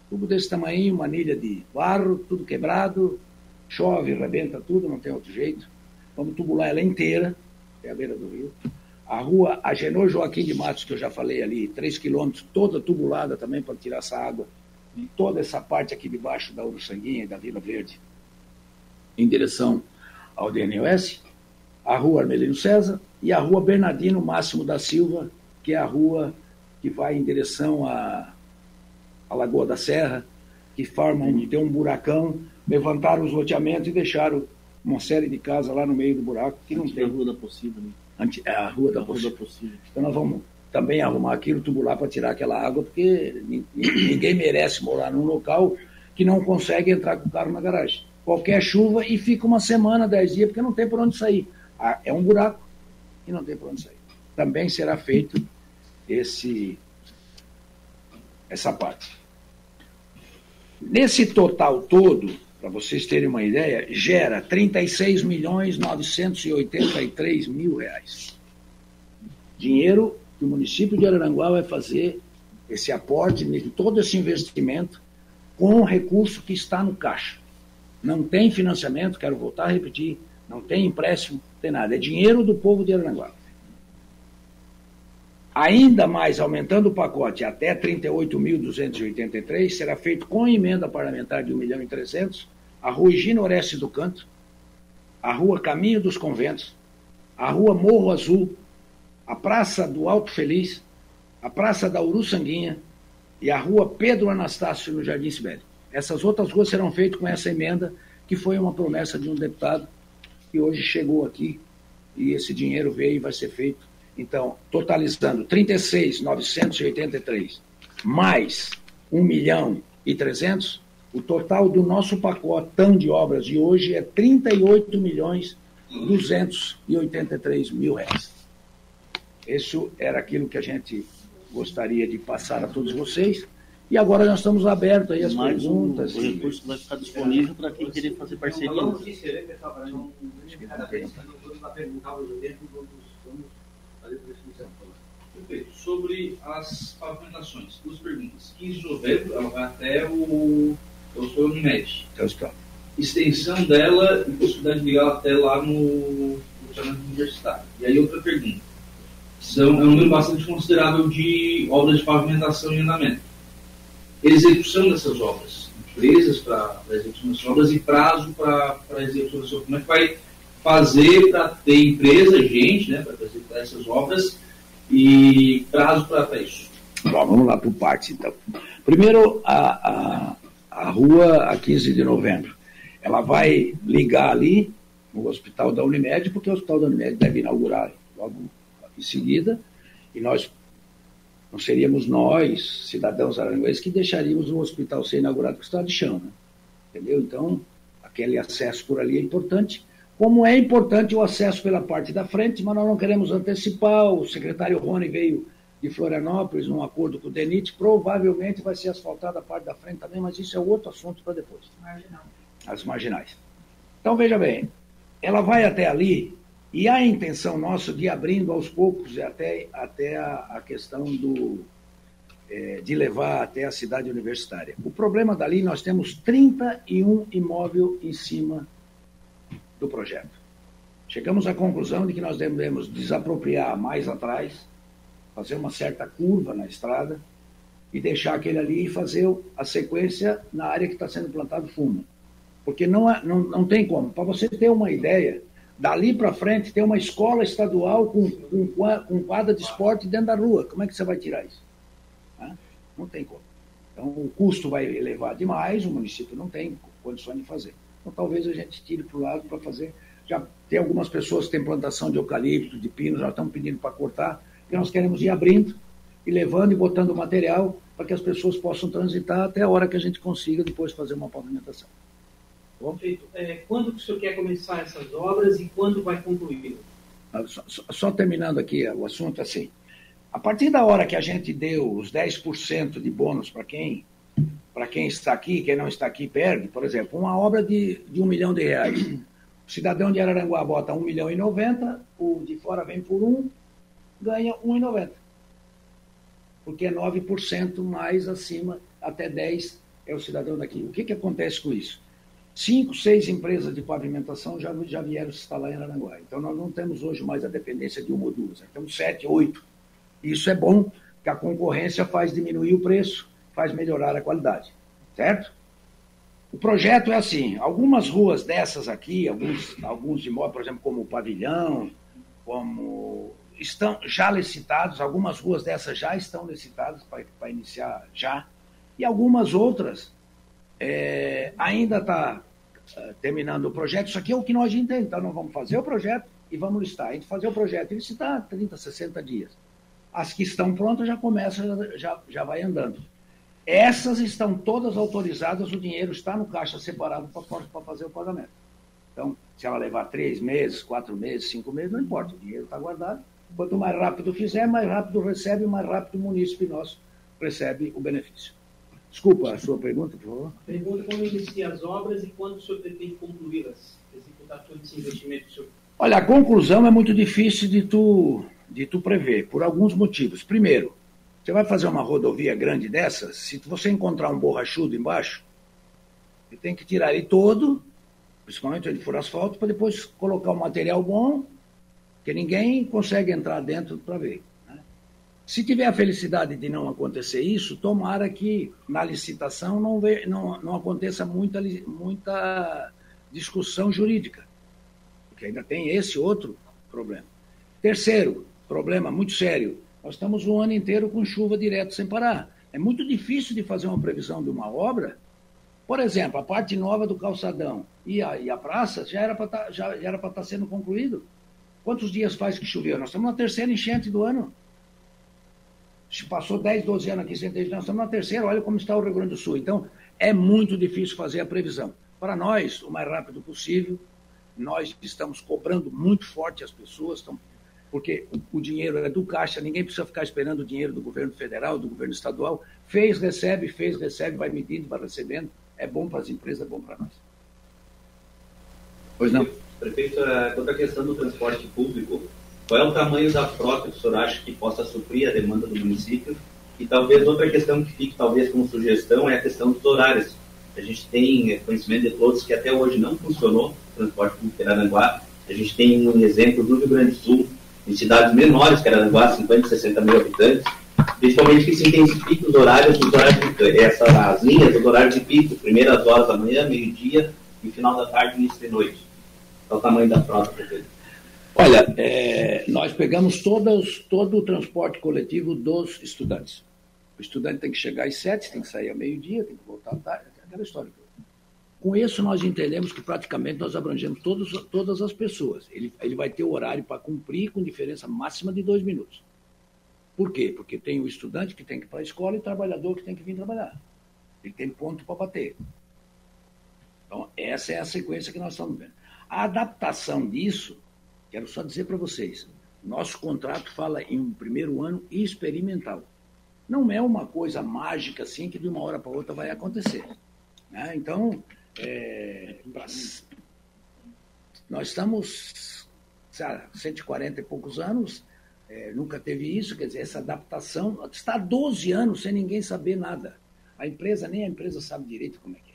[SPEAKER 4] Tubo desse tamanho, anilha de barro, tudo quebrado, chove, rebenta tudo, não tem outro jeito. Vamos tubular ela inteira, até a beira do rio. A rua Agenor Joaquim de Matos, que eu já falei ali, 3 quilômetros, toda tubulada também para tirar essa água. E toda essa parte aqui debaixo da Uruçanguinha e da Vila Verde, em direção ao DNOS. A rua Armelino César e a rua Bernardino Máximo da Silva, que é a rua que vai em direção à, à Lagoa da Serra, que forma um, tem um buracão, levantaram os loteamentos e deixaram uma série de casas lá no meio do buraco que não tem.
[SPEAKER 5] Rua da possível, né?
[SPEAKER 4] A Rua da Possível. Então nós vamos também arrumar aquilo tubular para tirar aquela água, porque ninguém merece morar num local que não consegue entrar com o carro na garagem. Qualquer chuva e fica uma semana, dez dias, porque não tem por onde sair. É um buraco e não tem por onde sair. Também será feito esse essa parte. Nesse total todo, para vocês terem uma ideia, gera 36 milhões 983 mil reais. Dinheiro que o município de Araranguá vai fazer esse aporte, todo esse investimento, com o recurso que está no caixa. Não tem financiamento, quero voltar a repetir, não tem empréstimo, não tem nada. É dinheiro do povo de Araranguá. Ainda mais, aumentando o pacote até 38.283, será feito com emenda parlamentar de 1 milhão e 300, a rua Higino Orestes do Canto, a rua Caminho dos Conventos, a rua Morro Azul, a Praça do Alto Feliz, a Praça da Uruçanguinha e a rua Pedro Anastácio no Jardim Sibério. Essas outras ruas serão feitas com essa emenda, que foi uma promessa de um deputado que hoje chegou aqui e esse dinheiro veio e vai ser feito então, totalizando 36,983 mais 1 milhão e 300, o total do nosso pacotão de obras de hoje é 38 milhões 283 mil reais. Isso era aquilo que a gente gostaria de passar a todos vocês. E agora nós estamos abertos aí às Mais perguntas.
[SPEAKER 5] O, o recurso vai ficar disponível para quem querer fazer parceria. Acho que não tem.
[SPEAKER 6] Perfeito. Sobre as pavimentações, duas perguntas. 15 de novembro, ela vai até o, o Unimed. Extensão dela e possibilidade de ligar até lá no funcionamento universitário. E aí outra pergunta. São, é um número bastante considerável de obras de pavimentação em andamento. Execução dessas obras, empresas para execução dessas obras e prazo para a execução dessas obras. Como é que vai fazer para ter empresa, gente, né, para executar essas obras e prazo para isso?
[SPEAKER 4] Bom, vamos lá por partes, então. Primeiro, a, a, a rua a 15 de novembro. Ela vai ligar ali no hospital da Unimed, porque o hospital da Unimed deve inaugurar logo em seguida, e nós não seríamos nós, cidadãos aranguenses, que deixaríamos o hospital ser inaugurado com estado de chão, né? entendeu? Então, aquele acesso por ali é importante como é importante o acesso pela parte da frente, mas nós não queremos antecipar. O secretário Rony veio de Florianópolis, num acordo com o DENIT, provavelmente vai ser asfaltada a parte da frente também, mas isso é outro assunto para depois. Marginal. As marginais. Então, veja bem, ela vai até ali e há a intenção nossa de ir abrindo aos poucos até, até a, a questão do, é, de levar até a cidade universitária. O problema dali, nós temos 31 imóveis em cima do projeto. Chegamos à conclusão de que nós devemos desapropriar mais atrás, fazer uma certa curva na estrada e deixar aquele ali e fazer a sequência na área que está sendo plantado fumo. Porque não, é, não, não tem como. Para você ter uma ideia, dali para frente tem uma escola estadual com, com, com quadra de esporte dentro da rua. Como é que você vai tirar isso? Não tem como. Então o custo vai elevar demais, o município não tem condições de fazer. Então, talvez a gente tire para o lado para fazer. Já tem algumas pessoas que têm plantação de eucalipto, de pino, já estão pedindo para cortar, e nós queremos ir abrindo e levando e botando material para que as pessoas possam transitar até a hora que a gente consiga depois fazer uma pavimentação.
[SPEAKER 6] Bom? Perfeito. É, quando que o senhor quer começar essas obras e quando vai concluir?
[SPEAKER 4] Ah, só, só, só terminando aqui o assunto assim. A partir da hora que a gente deu os 10% de bônus para quem para quem está aqui, quem não está aqui perde, por exemplo, uma obra de, de um milhão de reais. O cidadão de Araranguá bota um milhão e noventa, o de fora vem por um, ganha um e noventa. Porque é 9% mais acima, até 10 é o cidadão daqui. O que, que acontece com isso? Cinco, seis empresas de pavimentação já, já vieram se instalar em Araranguá. Então nós não temos hoje mais a dependência de uma ou duas, temos sete, oito. Isso é bom, que a concorrência faz diminuir o preço faz melhorar a qualidade, certo? O projeto é assim, algumas ruas dessas aqui, alguns, alguns imóveis, por exemplo, como o Pavilhão, como estão já licitados, algumas ruas dessas já estão licitadas para iniciar já, e algumas outras é, ainda está é, terminando o projeto. Isso aqui é o que nós entendemos. Então, nós vamos fazer o projeto e vamos listar. A gente fazer o projeto e licitar 30, 60 dias. As que estão prontas já começam, já, já vai andando. Essas estão todas autorizadas, o dinheiro está no caixa separado para fazer o pagamento. Então, se ela levar três meses, quatro meses, cinco meses, não importa, o dinheiro está guardado. Quanto mais rápido fizer, mais rápido recebe, mais rápido o munícipe nosso recebe o benefício. Desculpa a sua pergunta, por favor.
[SPEAKER 6] Pergunta como inicia as obras e quando o senhor pretende concluí-las, executar todo esse investimento, senhor?
[SPEAKER 4] Olha, a conclusão é muito difícil de tu, de tu prever, por alguns motivos. Primeiro, você vai fazer uma rodovia grande dessa, se você encontrar um borrachudo embaixo, você tem que tirar ele todo, principalmente onde for asfalto, para depois colocar um material bom, que ninguém consegue entrar dentro para ver. Né? Se tiver a felicidade de não acontecer isso, tomara que na licitação não, vê, não, não aconteça muita, muita discussão jurídica, porque ainda tem esse outro problema. Terceiro, problema muito sério, nós estamos um ano inteiro com chuva direto sem parar. É muito difícil de fazer uma previsão de uma obra. Por exemplo, a parte nova do calçadão e a, e a praça já era para tá, estar tá sendo concluído. Quantos dias faz que choveu? Nós estamos na terceira enchente do ano. Se passou 10, 12 anos aqui sem ter, nós estamos na terceira, olha como está o Rio Grande do Sul. Então, é muito difícil fazer a previsão. Para nós, o mais rápido possível, nós estamos cobrando muito forte as pessoas, estamos porque o dinheiro é do Caixa, ninguém precisa ficar esperando o dinheiro do governo federal, do governo estadual. Fez, recebe, fez, recebe, vai medindo, vai recebendo. É bom para as empresas, é bom para nós.
[SPEAKER 7] Pois não. Prefeito, é, quanto à questão do transporte público, qual é o tamanho da frota que o senhor acha que possa suprir a demanda do município? E talvez outra questão que fique, talvez, como sugestão, é a questão dos horários. A gente tem conhecimento de todos que até hoje não funcionou o transporte público em Aranguá. A gente tem um exemplo do Rio Grande do Sul, em cidades menores, que Araranguá, 50, 60 mil habitantes, principalmente que se intensifiquem os horários, os horários de, as linhas dos horários de pico, primeiras horas da manhã, meio-dia e final da tarde, início de noite. Qual o tamanho da frota, prefeito?
[SPEAKER 4] Olha, é, nós pegamos todos, todo o transporte coletivo dos estudantes. O estudante tem que chegar às sete, tem que sair ao meio-dia, tem que voltar à tarde, aquela história. Com isso, nós entendemos que praticamente nós abrangemos todos, todas as pessoas. Ele, ele vai ter o horário para cumprir com diferença máxima de dois minutos. Por quê? Porque tem o estudante que tem que ir para a escola e o trabalhador que tem que vir trabalhar. Ele tem ponto para bater. Então, essa é a sequência que nós estamos vendo. A adaptação disso, quero só dizer para vocês, nosso contrato fala em um primeiro ano experimental. Não é uma coisa mágica assim que de uma hora para outra vai acontecer. Né? Então, é, nós estamos, sabe, 140 e poucos anos, é, nunca teve isso, quer dizer, essa adaptação está há 12 anos sem ninguém saber nada. A empresa, nem a empresa sabe direito como é que é.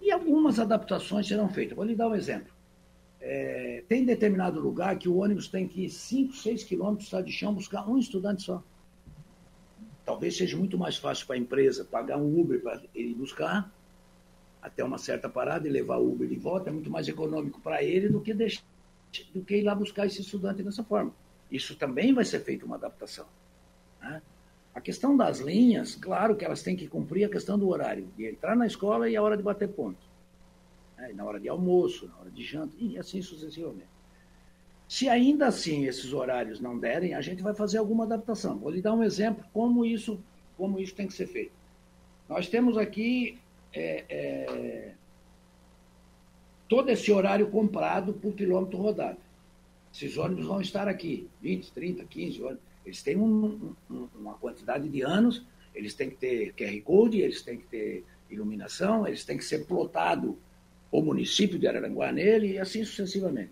[SPEAKER 4] E algumas adaptações serão feitas. Vou lhe dar um exemplo. É, tem determinado lugar que o ônibus tem que ir 5, 6 quilômetros de chão buscar um estudante só. Talvez seja muito mais fácil para a empresa pagar um Uber para ele buscar até uma certa parada e levar o Uber de volta é muito mais econômico para ele do que, deixar, do que ir lá buscar esse estudante dessa forma. Isso também vai ser feito uma adaptação. Né? A questão das linhas, claro que elas têm que cumprir a questão do horário, de entrar na escola e a hora de bater ponto. Né? Na hora de almoço, na hora de janta, e assim sucessivamente. Se ainda assim esses horários não derem, a gente vai fazer alguma adaptação. Vou lhe dar um exemplo como isso, como isso tem que ser feito. Nós temos aqui é, é, todo esse horário comprado por quilômetro rodado. Esses ônibus vão estar aqui, 20, 30, 15 ônibus. Eles têm um, um, uma quantidade de anos, eles têm que ter QR Code, eles têm que ter iluminação, eles têm que ser plotado o município de Araranguá nele e assim sucessivamente.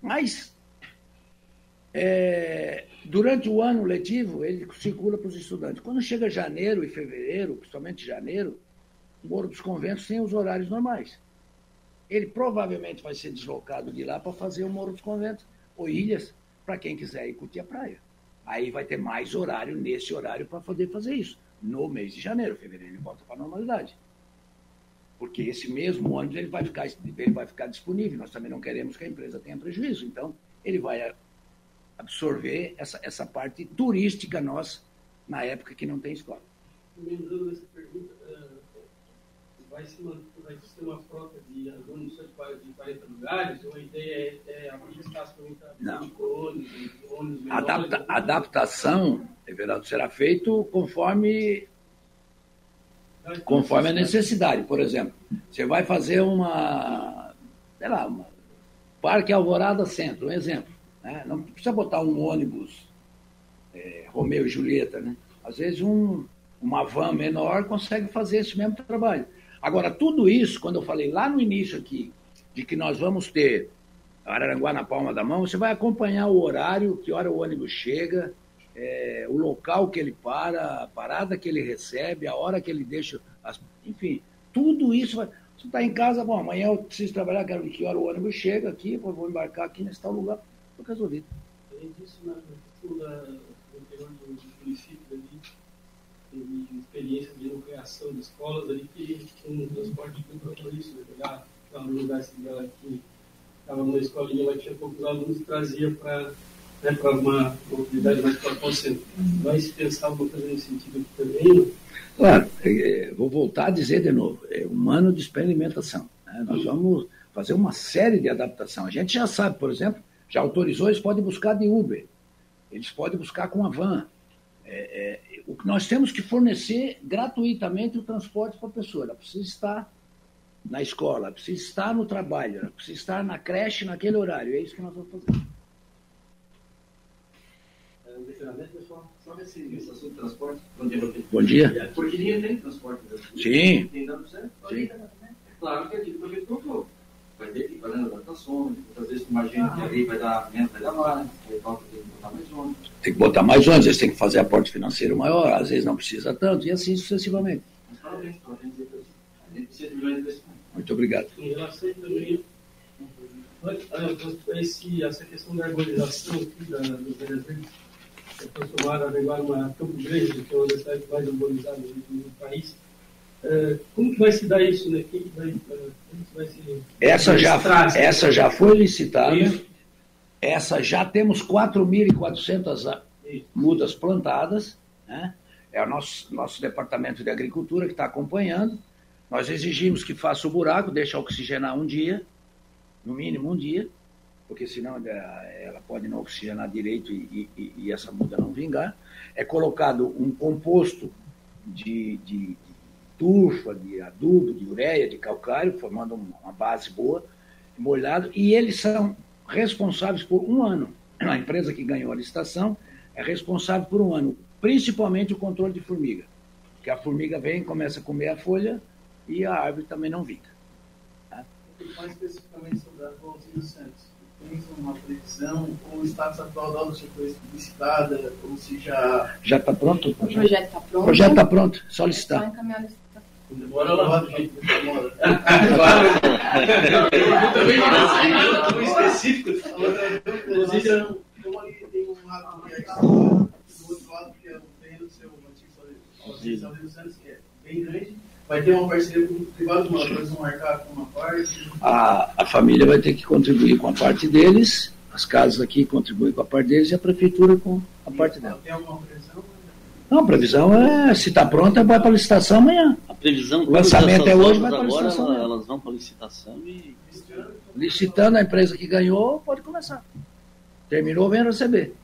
[SPEAKER 4] Mas, é, durante o ano letivo, ele circula para os estudantes. Quando chega janeiro e fevereiro, principalmente janeiro, Morro dos Conventos tem os horários normais. Ele provavelmente vai ser deslocado de lá para fazer o Morro dos Conventos ou Ilhas, para quem quiser ir curtir a praia. Aí vai ter mais horário nesse horário para poder fazer isso. No mês de janeiro, fevereiro ele volta para a normalidade. Porque esse mesmo ônibus ele vai, ficar, ele vai ficar disponível. Nós também não queremos que a empresa tenha prejuízo. Então, ele vai absorver essa, essa parte turística nossa na época que não tem escola.
[SPEAKER 8] Vai se, vai se ter uma frota de ônibus de 40 lugares, ou a ideia é, é abrir espaço para ônibus, ônibus
[SPEAKER 4] Adapta, Adaptação, Everaldo, será feito conforme conforme a necessidade. Por exemplo, você vai fazer uma, sei lá, uma Parque Alvorada Centro, um exemplo. Né? Não precisa botar um ônibus é, Romeu e Julieta, né? Às vezes um, uma van menor consegue fazer esse mesmo trabalho. Agora, tudo isso, quando eu falei lá no início aqui, de que nós vamos ter Araranguá na palma da mão, você vai acompanhar o horário, que hora o ônibus chega, é, o local que ele para, a parada que ele recebe, a hora que ele deixa, as, enfim, tudo isso. Vai, você está em casa, bom, amanhã eu preciso trabalhar, quero ver que hora o ônibus chega aqui, vou embarcar aqui nesse tal lugar, estou resolvido.
[SPEAKER 8] Além disso, na questão da, do interior do município, associação de escolas ali que um transporte público isso, né? pegar no lugar que estava numa escolinha, mas tinha poucos alunos, trazia para né, para uma mobilidade mais centro. Vai se pensar alguma coisa nesse sentido aqui também?
[SPEAKER 4] Claro, é, vou voltar a dizer de novo, é um ano de experimentação. Né? Nós vamos fazer uma série de adaptação. A gente já sabe, por exemplo, já autorizou, eles podem buscar de Uber, eles podem buscar com a van. É, é, o que nós temos que fornecer gratuitamente o transporte para a pessoa. Ela precisa estar na escola, precisa estar no trabalho, ela precisa estar na creche naquele horário. É isso que nós vamos fazer.
[SPEAKER 9] pessoal. Só esse, esse assunto de transporte. Bom dia,
[SPEAKER 4] Bom dia.
[SPEAKER 9] Porquirinha tem transporte.
[SPEAKER 4] Sim.
[SPEAKER 9] Tem dado certo?
[SPEAKER 4] Sim.
[SPEAKER 9] É claro que o prefeito contou. Vai ter que ir fazendo adaptações, muitas vezes imagina que ali vai dar menos, vai dar mais, aí falta tem que botar mais ônibus.
[SPEAKER 4] Tem que botar mais ônibus, eles têm que fazer aporte financeiro maior, às vezes não precisa tanto, e assim sucessivamente.
[SPEAKER 9] Mas parabéns, parabéns a gente precisa de milhões de investimento.
[SPEAKER 4] Muito obrigado.
[SPEAKER 8] Em relação também esse, essa questão da arborização aqui da, dos Verdes transformaram agora uma Campo Grande, que é uma das cidades mais arborizadas do país. Uh, como que vai se dar isso, né? Quem vai, uh, vai se
[SPEAKER 4] essa já, essa já foi licitada. Isso. Essa já temos 4.400 mudas plantadas. Né? É o nosso, nosso departamento de agricultura que está acompanhando. Nós exigimos que faça o buraco, deixe oxigenar um dia, no mínimo um dia, porque senão ela pode não oxigenar direito e, e, e essa muda não vingar. É colocado um composto de, de turfa, de adubo, de ureia, de calcário, formando uma base boa, molhado, e eles são responsáveis por um ano. A empresa que ganhou a licitação é responsável por um ano, principalmente o controle de formiga, que a formiga vem, começa a comer a folha e a árvore também não vinga.
[SPEAKER 9] Tá? Mais especificamente sobre a Valdir Santos uma previsão, ou o status atual da foi licitada, ou se já...
[SPEAKER 4] Já está pronto?
[SPEAKER 10] O projeto está pronto.
[SPEAKER 4] O projeto está pronto, só licitar.
[SPEAKER 10] Só encaminhar a licitação.
[SPEAKER 9] Demora lá, do jeito que demora.
[SPEAKER 6] Claro.
[SPEAKER 9] Tão específico. Inclusive, como ali tem um lado que é do outro lado, que é o terreno do seu antigo Santos, que é bem grande, vai ter uma parceria com o privado, uma coisa vão marcar com uma parte?
[SPEAKER 4] A, a família vai ter que contribuir com a parte deles, as casas aqui contribuem com a parte deles e a prefeitura com a parte dela.
[SPEAKER 9] Tem alguma previsão?
[SPEAKER 4] Não, a previsão é, se está pronta, vai para a licitação amanhã.
[SPEAKER 11] Previsão
[SPEAKER 4] o lançamento é hoje, vai para a
[SPEAKER 11] agora
[SPEAKER 4] licitação.
[SPEAKER 11] elas, elas vão para a licitação e.
[SPEAKER 4] Licitando a empresa que ganhou, pode começar. Terminou, vem receber.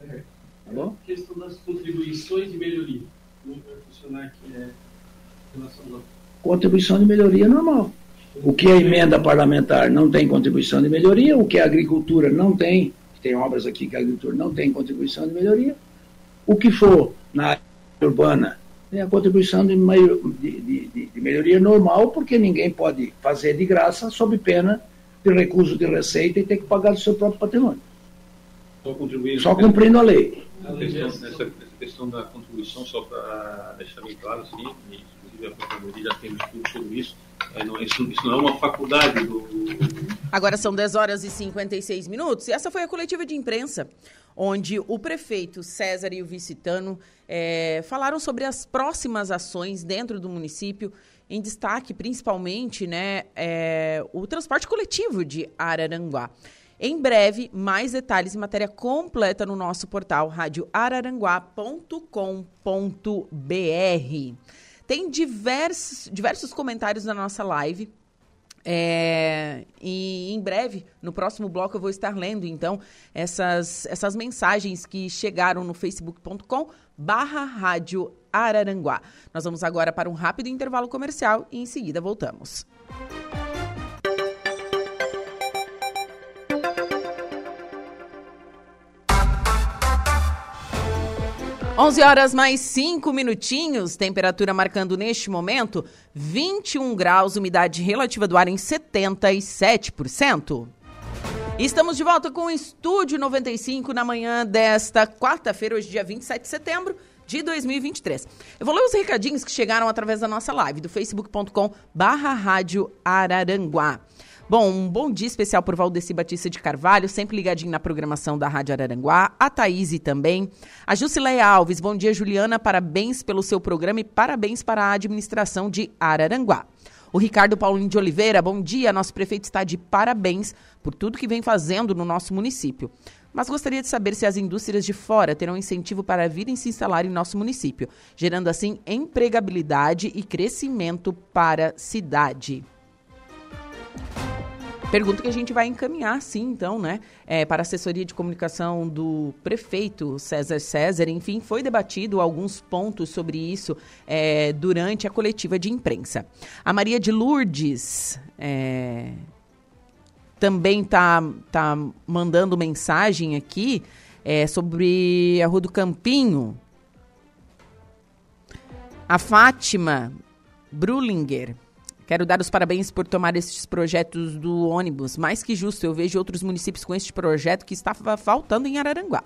[SPEAKER 4] Tá bom?
[SPEAKER 8] A questão das contribuições de melhoria. Como vai funcionar aqui é, em relação ao
[SPEAKER 4] Contribuição de melhoria normal. O que é emenda parlamentar não tem contribuição de melhoria, o que é agricultura não tem, tem obras aqui que a agricultura não tem contribuição de melhoria. O que for na área urbana tem a contribuição de, de, de, de melhoria normal, porque ninguém pode fazer de graça sob pena de recurso de receita e ter que pagar do seu próprio patrimônio.
[SPEAKER 6] Só,
[SPEAKER 4] Só cumprindo a lei.
[SPEAKER 6] Nessa, nessa questão da contribuição, só para deixar bem claro, assim, e, inclusive a Procuradoria já tem um estudo sobre isso, é, não, isso, isso não é uma faculdade do.
[SPEAKER 1] Agora são 10 horas e 56 minutos e essa foi a coletiva de imprensa, onde o prefeito César e o vicitano é, falaram sobre as próximas ações dentro do município, em destaque principalmente né, é, o transporte coletivo de Araranguá. Em breve, mais detalhes e matéria completa no nosso portal radioararanguá.com.br. Tem diversos, diversos comentários na nossa live. É, e em breve, no próximo bloco, eu vou estar lendo, então, essas, essas mensagens que chegaram no facebook.com barra Rádio Araranguá. Nós vamos agora para um rápido intervalo comercial e em seguida voltamos. 11 horas mais 5 minutinhos, temperatura marcando neste momento 21 graus, umidade relativa do ar em 77%. Estamos de volta com o Estúdio 95 na manhã desta quarta-feira, hoje dia 27 de setembro de 2023. Eu vou ler os recadinhos que chegaram através da nossa live do facebook.com barra rádio Araranguá. Bom, um bom dia especial por Valdeci Batista de Carvalho, sempre ligadinho na programação da Rádio Araranguá. A Thaís também. A Jusileia Alves, bom dia, Juliana. Parabéns pelo seu programa e parabéns para a administração de Araranguá. O Ricardo Paulinho de Oliveira, bom dia. Nosso prefeito está de parabéns por tudo que vem fazendo no nosso município. Mas gostaria de saber se as indústrias de fora terão incentivo para virem se instalar em nosso município, gerando assim empregabilidade e crescimento para a cidade. Pergunta que a gente vai encaminhar, sim, então, né, é, para a assessoria de comunicação do prefeito César César. Enfim, foi debatido alguns pontos sobre isso é, durante a coletiva de imprensa. A Maria de Lourdes é, também tá, tá mandando mensagem aqui é, sobre a Rua do Campinho. A Fátima Brulinger Quero dar os parabéns por tomar esses projetos do ônibus. Mais que justo, eu vejo outros municípios com este projeto que estava faltando em Araranguá.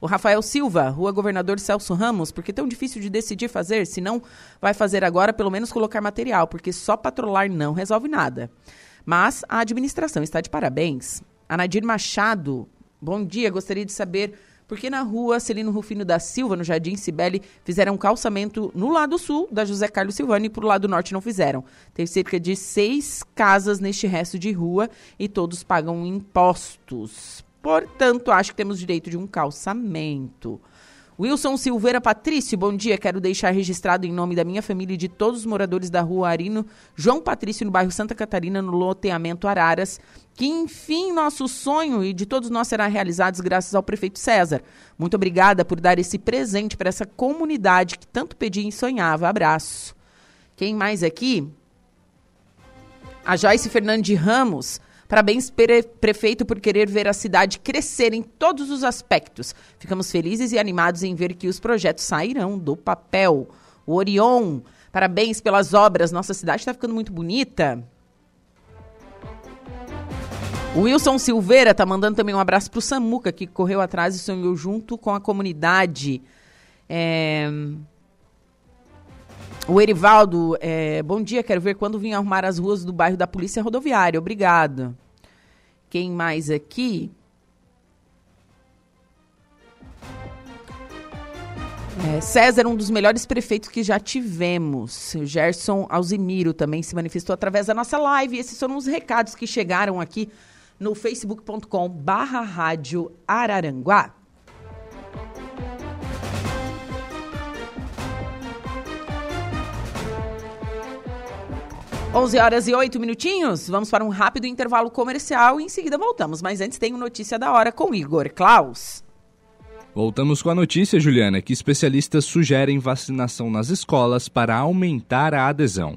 [SPEAKER 1] O Rafael Silva, Rua Governador Celso Ramos, porque tão difícil de decidir fazer, se não vai fazer agora, pelo menos colocar material, porque só patrolar não resolve nada. Mas a administração está de parabéns. A Nadir Machado, bom dia, gostaria de saber porque na rua Celino Rufino da Silva, no Jardim Cibele, fizeram um calçamento no lado sul da José Carlos Silvani e para o lado norte não fizeram. Tem cerca de seis casas neste resto de rua e todos pagam impostos. Portanto, acho que temos direito de um calçamento. Wilson Silveira Patrício, bom dia. Quero deixar registrado em nome da minha família e de todos os moradores da rua Arino João Patrício, no bairro Santa Catarina, no loteamento Araras, que enfim nosso sonho e de todos nós será realizado graças ao prefeito César. Muito obrigada por dar esse presente para essa comunidade que tanto pedia e sonhava. Abraço. Quem mais aqui? A Joyce Fernandes Ramos. Parabéns, prefeito, por querer ver a cidade crescer em todos os aspectos. Ficamos felizes e animados em ver que os projetos sairão do papel. O Orion, parabéns pelas obras. Nossa cidade está ficando muito bonita. O Wilson Silveira está mandando também um abraço para o Samuca, que correu atrás e sonhou junto com a comunidade. É... O Erivaldo, é, bom dia, quero ver quando vim arrumar as ruas do bairro da Polícia Rodoviária. Obrigado. Quem mais aqui? É, César, um dos melhores prefeitos que já tivemos. O Gerson Alzimiro também se manifestou através da nossa live. Esses foram os recados que chegaram aqui no facebook.com barra rádio Araranguá. 11 horas e 8 minutinhos. Vamos para um rápido intervalo comercial e em seguida voltamos. Mas antes tem notícia da hora com Igor Klaus.
[SPEAKER 10] Voltamos com a notícia, Juliana, que especialistas sugerem vacinação nas escolas para aumentar a adesão.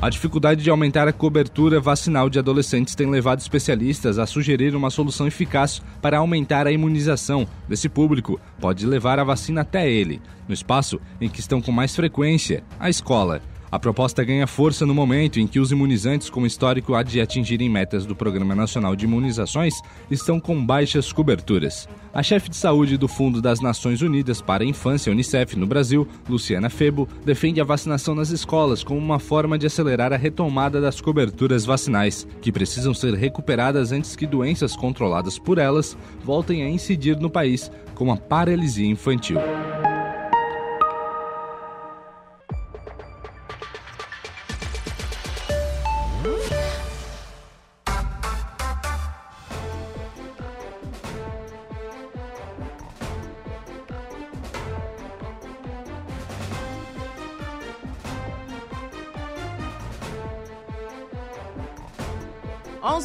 [SPEAKER 10] A dificuldade de aumentar a cobertura vacinal de adolescentes tem levado especialistas a sugerir uma solução eficaz para aumentar a imunização desse público. Pode levar a vacina até ele, no espaço em que estão com mais frequência, a escola. A proposta ganha força no momento em que os imunizantes com histórico há de atingirem metas do Programa Nacional de Imunizações estão com baixas coberturas. A chefe de saúde do Fundo das Nações Unidas para a Infância, Unicef, no Brasil, Luciana Febo, defende a vacinação nas escolas como uma forma de acelerar a retomada das coberturas vacinais, que precisam ser recuperadas antes que doenças controladas por elas voltem a incidir no país, como a paralisia infantil.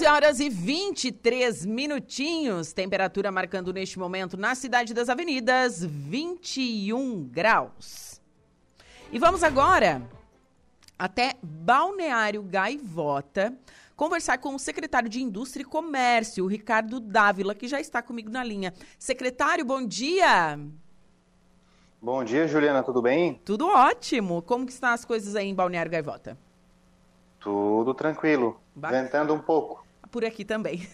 [SPEAKER 1] 11 horas e 23 minutinhos. Temperatura marcando neste momento na Cidade das Avenidas 21 graus. E vamos agora até Balneário Gaivota conversar com o secretário de Indústria e Comércio, Ricardo Dávila, que já está comigo na linha. Secretário, bom dia.
[SPEAKER 12] Bom dia, Juliana, tudo bem?
[SPEAKER 1] Tudo ótimo. Como que estão as coisas aí em Balneário Gaivota?
[SPEAKER 12] Tudo tranquilo, ventando um pouco.
[SPEAKER 1] Por aqui também.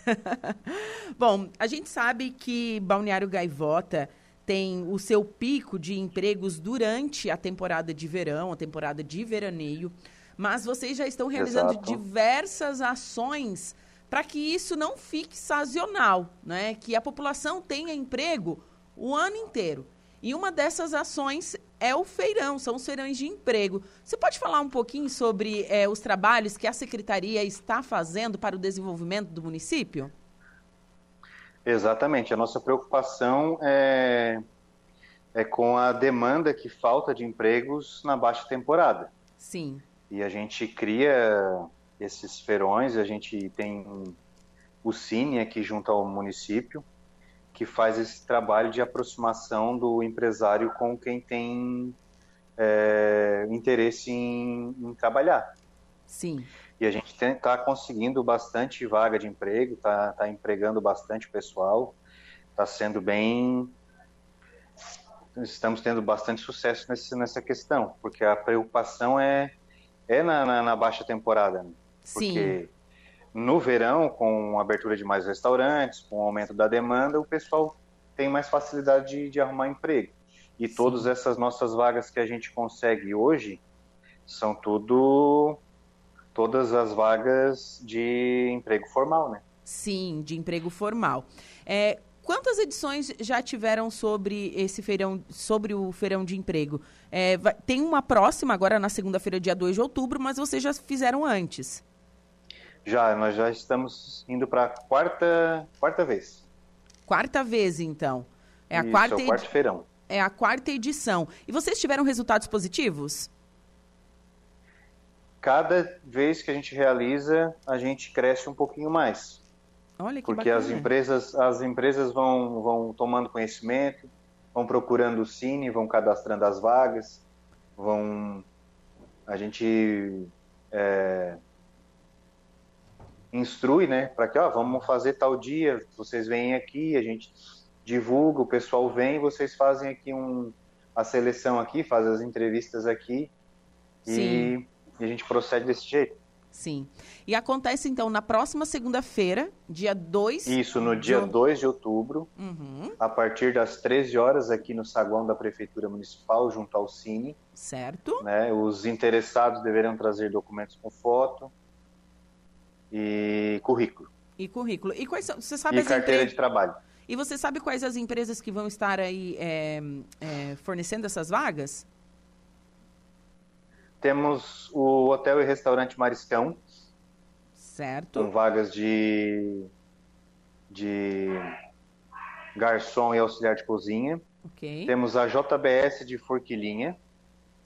[SPEAKER 1] Bom, a gente sabe que Balneário Gaivota tem o seu pico de empregos durante a temporada de verão, a temporada de veraneio, mas vocês já estão realizando Exato. diversas ações para que isso não fique sazonal, né? Que a população tenha emprego o ano inteiro. E uma dessas ações é o feirão, são os feirões de emprego. Você pode falar um pouquinho sobre é, os trabalhos que a Secretaria está fazendo para o desenvolvimento do município?
[SPEAKER 12] Exatamente. A nossa preocupação é, é com a demanda que falta de empregos na baixa temporada.
[SPEAKER 1] Sim.
[SPEAKER 12] E a gente cria esses feirões, a gente tem o Cine aqui junto ao município, que faz esse trabalho de aproximação do empresário com quem tem é, interesse em, em, trabalhar.
[SPEAKER 1] Sim.
[SPEAKER 12] E a gente está conseguindo bastante vaga de emprego, está tá empregando bastante pessoal, está sendo bem. Estamos tendo bastante sucesso nesse, nessa questão, porque a preocupação é, é na, na, na baixa temporada. Né? Porque Sim no verão, com a abertura de mais restaurantes, com o aumento da demanda, o pessoal tem mais facilidade de, de arrumar emprego. E Sim. todas essas nossas vagas que a gente consegue hoje são tudo todas as vagas de emprego formal, né?
[SPEAKER 1] Sim, de emprego formal. É, quantas edições já tiveram sobre esse feirão, sobre o feirão de emprego? É, vai, tem uma próxima agora na segunda-feira, dia 2 de outubro, mas vocês já fizeram antes?
[SPEAKER 12] Já, nós já estamos indo para a quarta, quarta vez.
[SPEAKER 1] Quarta vez, então.
[SPEAKER 12] É a Isso, quarta é o quarto feirão.
[SPEAKER 1] É a quarta edição. E vocês tiveram resultados positivos?
[SPEAKER 12] Cada vez que a gente realiza, a gente cresce um pouquinho mais.
[SPEAKER 1] Olha que
[SPEAKER 12] Porque
[SPEAKER 1] bacana.
[SPEAKER 12] as empresas, as empresas vão, vão tomando conhecimento, vão procurando o Cine, vão cadastrando as vagas, vão. A gente é, instrui, né, para que, ó, vamos fazer tal dia, vocês vêm aqui, a gente divulga, o pessoal vem, vocês fazem aqui um, a seleção aqui, fazem as entrevistas aqui e, e, a gente procede desse jeito.
[SPEAKER 1] Sim. E acontece então na próxima segunda-feira, dia 2
[SPEAKER 12] Isso, no dia 2 de outubro, uhum. a partir das 13 horas, aqui no saguão da Prefeitura Municipal, junto ao Cine.
[SPEAKER 1] Certo.
[SPEAKER 12] Né, os interessados deverão trazer documentos com foto, e currículo.
[SPEAKER 1] E currículo. E quais são, você sabe
[SPEAKER 12] e carteira empre... de trabalho.
[SPEAKER 1] E você sabe quais as empresas que vão estar aí é, é, fornecendo essas vagas?
[SPEAKER 12] Temos o Hotel e Restaurante Mariscão.
[SPEAKER 1] Certo.
[SPEAKER 12] Com vagas de, de garçom e auxiliar de cozinha.
[SPEAKER 1] Ok.
[SPEAKER 12] Temos a JBS de Forquilinha.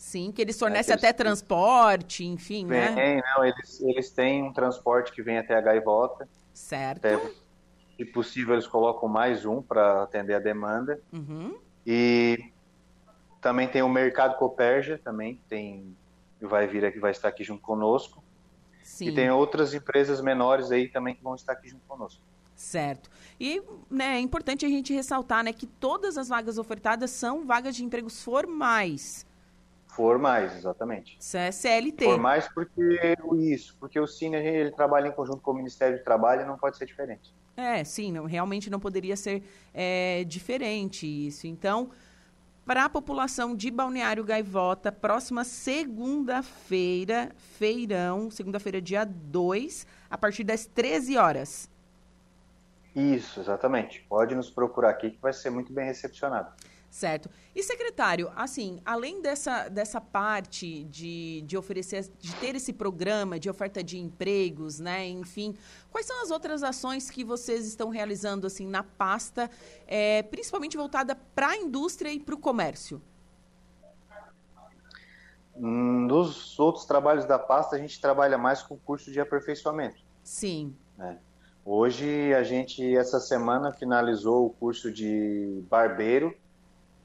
[SPEAKER 1] Sim, que eles fornecem é, até transporte, enfim,
[SPEAKER 12] vem,
[SPEAKER 1] né?
[SPEAKER 12] Não, eles, eles têm um transporte que vem até a gaivota.
[SPEAKER 1] Certo.
[SPEAKER 12] Até, se possível, eles colocam mais um para atender a demanda.
[SPEAKER 1] Uhum.
[SPEAKER 12] E também tem o Mercado Coperja, também tem vai vir aqui, vai estar aqui junto conosco.
[SPEAKER 1] Sim.
[SPEAKER 12] E tem outras empresas menores aí também que vão estar aqui junto conosco.
[SPEAKER 1] Certo. E né, é importante a gente ressaltar né, que todas as vagas ofertadas são vagas de empregos formais.
[SPEAKER 12] Formais, exatamente.
[SPEAKER 1] É CLT.
[SPEAKER 12] Formais porque isso, porque o Cine ele trabalha em conjunto com o Ministério do Trabalho e não pode ser diferente.
[SPEAKER 1] É, sim, não, realmente não poderia ser é, diferente isso. Então, para a população de Balneário Gaivota, próxima segunda-feira, feirão, segunda-feira, dia 2, a partir das 13 horas.
[SPEAKER 12] Isso, exatamente. Pode nos procurar aqui que vai ser muito bem recepcionado.
[SPEAKER 1] Certo. E secretário, assim, além dessa, dessa parte de, de oferecer, de ter esse programa de oferta de empregos, né? Enfim, quais são as outras ações que vocês estão realizando assim na pasta, é, principalmente voltada para a indústria e para o comércio?
[SPEAKER 12] Nos outros trabalhos da pasta, a gente trabalha mais com curso de aperfeiçoamento.
[SPEAKER 1] Sim.
[SPEAKER 12] Né? Hoje, a gente, essa semana, finalizou o curso de barbeiro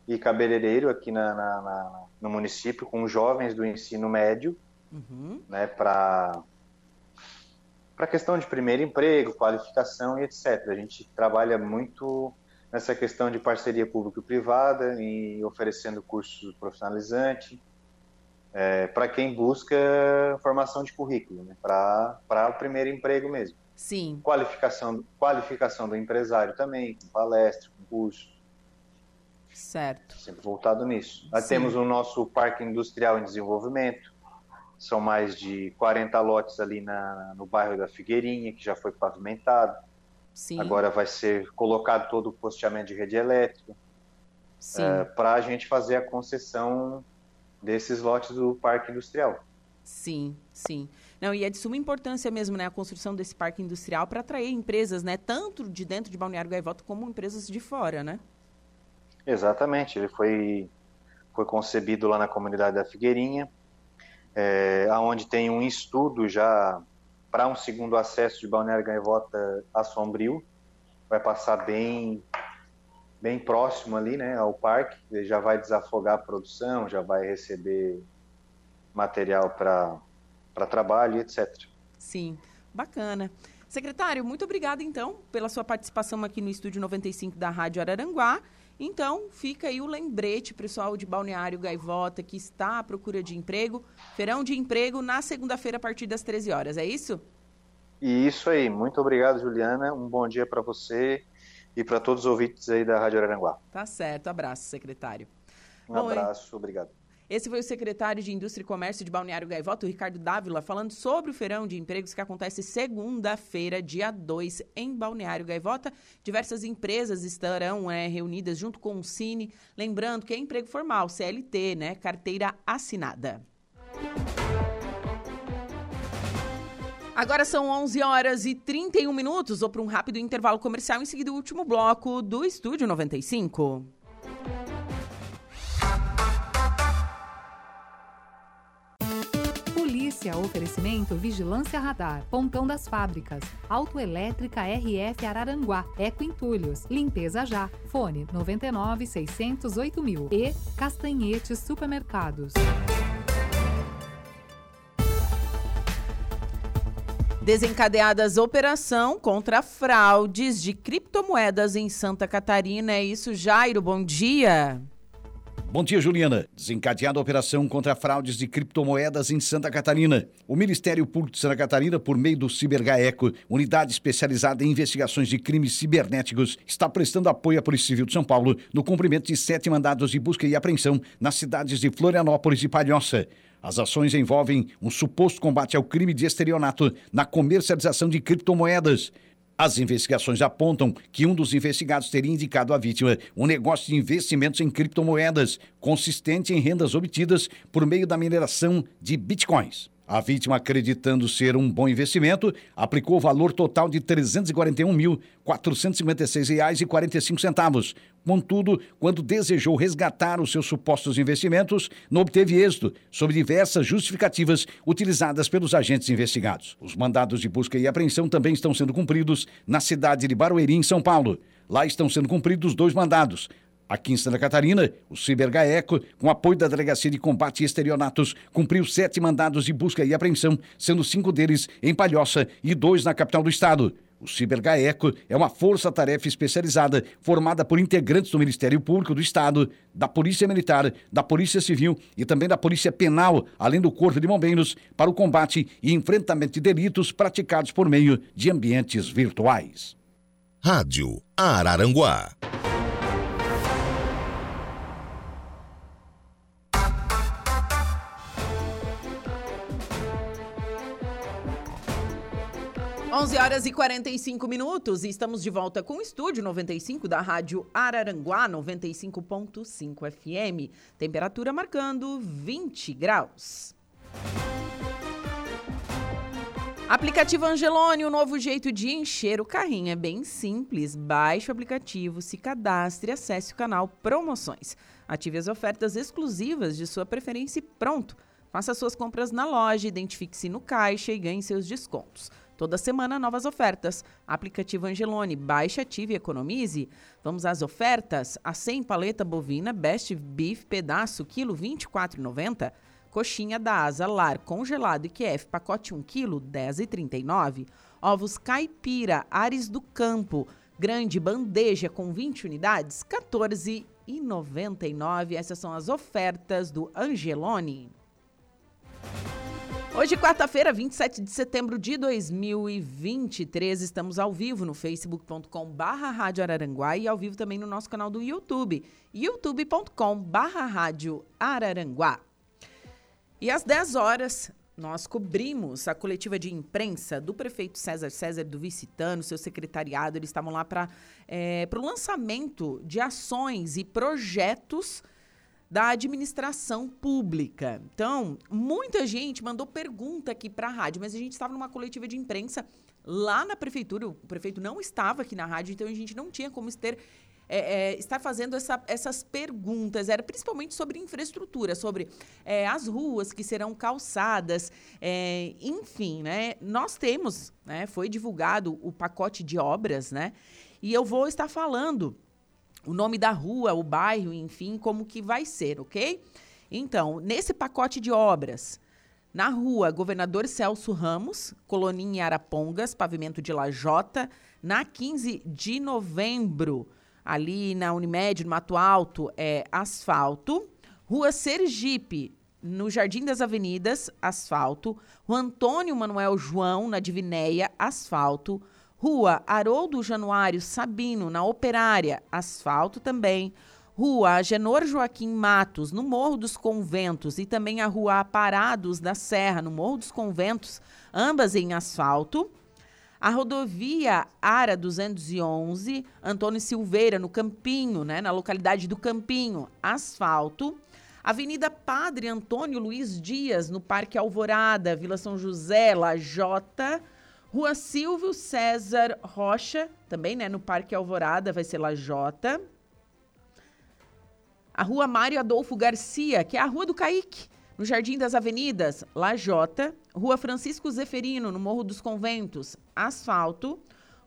[SPEAKER 12] e cabeleireiro aqui na, na, na, no município com jovens do ensino médio,
[SPEAKER 1] uhum.
[SPEAKER 12] né, para para questão de primeiro emprego, qualificação e etc. A gente trabalha muito nessa questão de parceria público-privada e oferecendo cursos profissionalizantes é, para quem busca formação de currículo, né? para o primeiro emprego mesmo.
[SPEAKER 1] Sim.
[SPEAKER 12] Qualificação, qualificação do empresário também, com palestra, com curso.
[SPEAKER 1] Certo.
[SPEAKER 12] Sempre voltado nisso. Nós temos o nosso parque industrial em desenvolvimento. São mais de 40 lotes ali na, no bairro da Figueirinha, que já foi pavimentado.
[SPEAKER 1] Sim.
[SPEAKER 12] Agora vai ser colocado todo o posteamento de rede elétrica. É, para a gente fazer a concessão desses lotes do parque industrial.
[SPEAKER 1] Sim, sim. Não, e é de suma importância mesmo, né, a construção desse parque industrial para atrair empresas, né, tanto de dentro de Balneário Gaivota como empresas de fora, né?
[SPEAKER 12] Exatamente, ele foi foi concebido lá na comunidade da Figueirinha, é, aonde tem um estudo já para um segundo acesso de Balneário Gaivota a Sombrio, vai passar bem bem próximo ali, né, ao parque, ele já vai desafogar a produção, já vai receber material para trabalho, etc.
[SPEAKER 1] Sim, bacana. Secretário, muito obrigada então pela sua participação aqui no estúdio 95 da Rádio Araranguá. Então, fica aí o lembrete, pessoal de Balneário Gaivota, que está à procura de emprego. Feirão de emprego na segunda-feira, a partir das 13 horas, é isso?
[SPEAKER 12] Isso aí. Muito obrigado, Juliana. Um bom dia para você e para todos os ouvintes aí da Rádio Araranguá.
[SPEAKER 1] Tá certo. Abraço, secretário.
[SPEAKER 12] Um Bom, abraço. Obrigado.
[SPEAKER 1] Esse foi o secretário de Indústria e Comércio de Balneário Gaivota, Ricardo Dávila, falando sobre o feirão de empregos que acontece segunda-feira, dia 2, em Balneário Gaivota. Diversas empresas estarão é, reunidas junto com o Cine. Lembrando que é emprego formal, CLT, né? Carteira assinada. Agora são 11 horas e 31 minutos. Vou para um rápido intervalo comercial. Em seguida, o último bloco do Estúdio 95.
[SPEAKER 13] Polícia, oferecimento Vigilância Radar, Pontão das Fábricas, Autoelétrica RF Araranguá, Eco Entulhos, Limpeza Já, Fone 99 608 mil e Castanhetes Supermercados.
[SPEAKER 1] Desencadeadas operação contra fraudes de criptomoedas em Santa Catarina. É isso, Jairo, bom dia.
[SPEAKER 14] Bom dia, Juliana. Desencadeada a operação contra fraudes de criptomoedas em Santa Catarina. O Ministério Público de Santa Catarina, por meio do CiberGaeco, unidade especializada em investigações de crimes cibernéticos, está prestando apoio à Polícia Civil de São Paulo no cumprimento de sete mandados de busca e apreensão nas cidades de Florianópolis e Palhoça. As ações envolvem um suposto combate ao crime de estelionato na comercialização de criptomoedas. As investigações apontam que um dos investigados teria indicado à vítima um negócio de investimentos em criptomoedas, consistente em rendas obtidas por meio da mineração de bitcoins. A vítima, acreditando ser um bom investimento, aplicou o valor total de R$ 341.456,45. Contudo, quando desejou resgatar os seus supostos investimentos, não obteve êxito, sob diversas justificativas utilizadas pelos agentes investigados. Os mandados de busca e apreensão também estão sendo cumpridos na cidade de Barueri, em São Paulo. Lá estão sendo cumpridos dois mandados Aqui em Santa Catarina, o CiberGaeco, com apoio da Delegacia de Combate a Estelionatos, cumpriu sete mandados de busca e apreensão, sendo cinco deles em Palhoça e dois na capital do estado. O CiberGaeco é uma força-tarefa especializada formada por integrantes do Ministério Público do Estado, da Polícia Militar, da Polícia Civil e também da Polícia Penal, além do Corpo de Bombeiros, para o combate e enfrentamento de delitos praticados por meio de ambientes virtuais.
[SPEAKER 15] Rádio Araranguá.
[SPEAKER 1] 11 horas e 45 minutos e estamos de volta com o estúdio 95 da Rádio Araranguá 95.5 FM. Temperatura marcando 20 graus. Aplicativo Angelone, o um novo jeito de encher o carrinho é bem simples. Baixe o aplicativo, se cadastre e acesse o canal Promoções. Ative as ofertas exclusivas de sua preferência e pronto. Faça suas compras na loja, identifique-se no caixa e ganhe seus descontos. Toda semana, novas ofertas. Aplicativo Angelone, baixe, ative e economize. Vamos às ofertas. A 100 paleta bovina Best Beef pedaço, quilo 24,90. Coxinha da Asa Lar congelado e QF pacote 1 kg, 10,39. Ovos caipira Ares do Campo, grande bandeja com 20 unidades, R$ 14,99. Essas são as ofertas do Angelone. Hoje, quarta-feira, 27 de setembro de 2023, estamos ao vivo no facebook.com barra Rádio Araranguá e ao vivo também no nosso canal do YouTube, youtube.com barra Rádio Araranguá. E às 10 horas, nós cobrimos a coletiva de imprensa do prefeito César César do Vicitano, seu secretariado, eles estavam lá para é, o lançamento de ações e projetos da administração pública. Então, muita gente mandou pergunta aqui para a rádio, mas a gente estava numa coletiva de imprensa lá na prefeitura, o prefeito não estava aqui na rádio, então a gente não tinha como ter é, é, estar fazendo essa, essas perguntas. Era principalmente sobre infraestrutura, sobre é, as ruas que serão calçadas, é, enfim, né? Nós temos, né? Foi divulgado o pacote de obras, né? E eu vou estar falando o nome da rua, o bairro, enfim, como que vai ser, ok? Então, nesse pacote de obras, na rua Governador Celso Ramos, Coloninha Arapongas, pavimento de Lajota, na 15 de novembro, ali na Unimed, no Mato Alto, é asfalto. Rua Sergipe, no Jardim das Avenidas, asfalto. Rua Antônio Manuel João, na Divinéia, asfalto. Rua Haroldo Januário Sabino, na Operária, asfalto também. Rua Agenor Joaquim Matos, no Morro dos Conventos, e também a Rua Aparados da Serra, no Morro dos Conventos, ambas em asfalto. A rodovia Ara 211, Antônio Silveira, no Campinho, né, na localidade do Campinho, asfalto. Avenida Padre Antônio Luiz Dias, no Parque Alvorada, Vila São José, Lajota. Rua Silvio César Rocha, também, né, no Parque Alvorada, vai ser Lajota. A Rua Mário Adolfo Garcia, que é a Rua do Caique, no Jardim das Avenidas, Lajota. Rua Francisco Zeferino, no Morro dos Conventos, asfalto.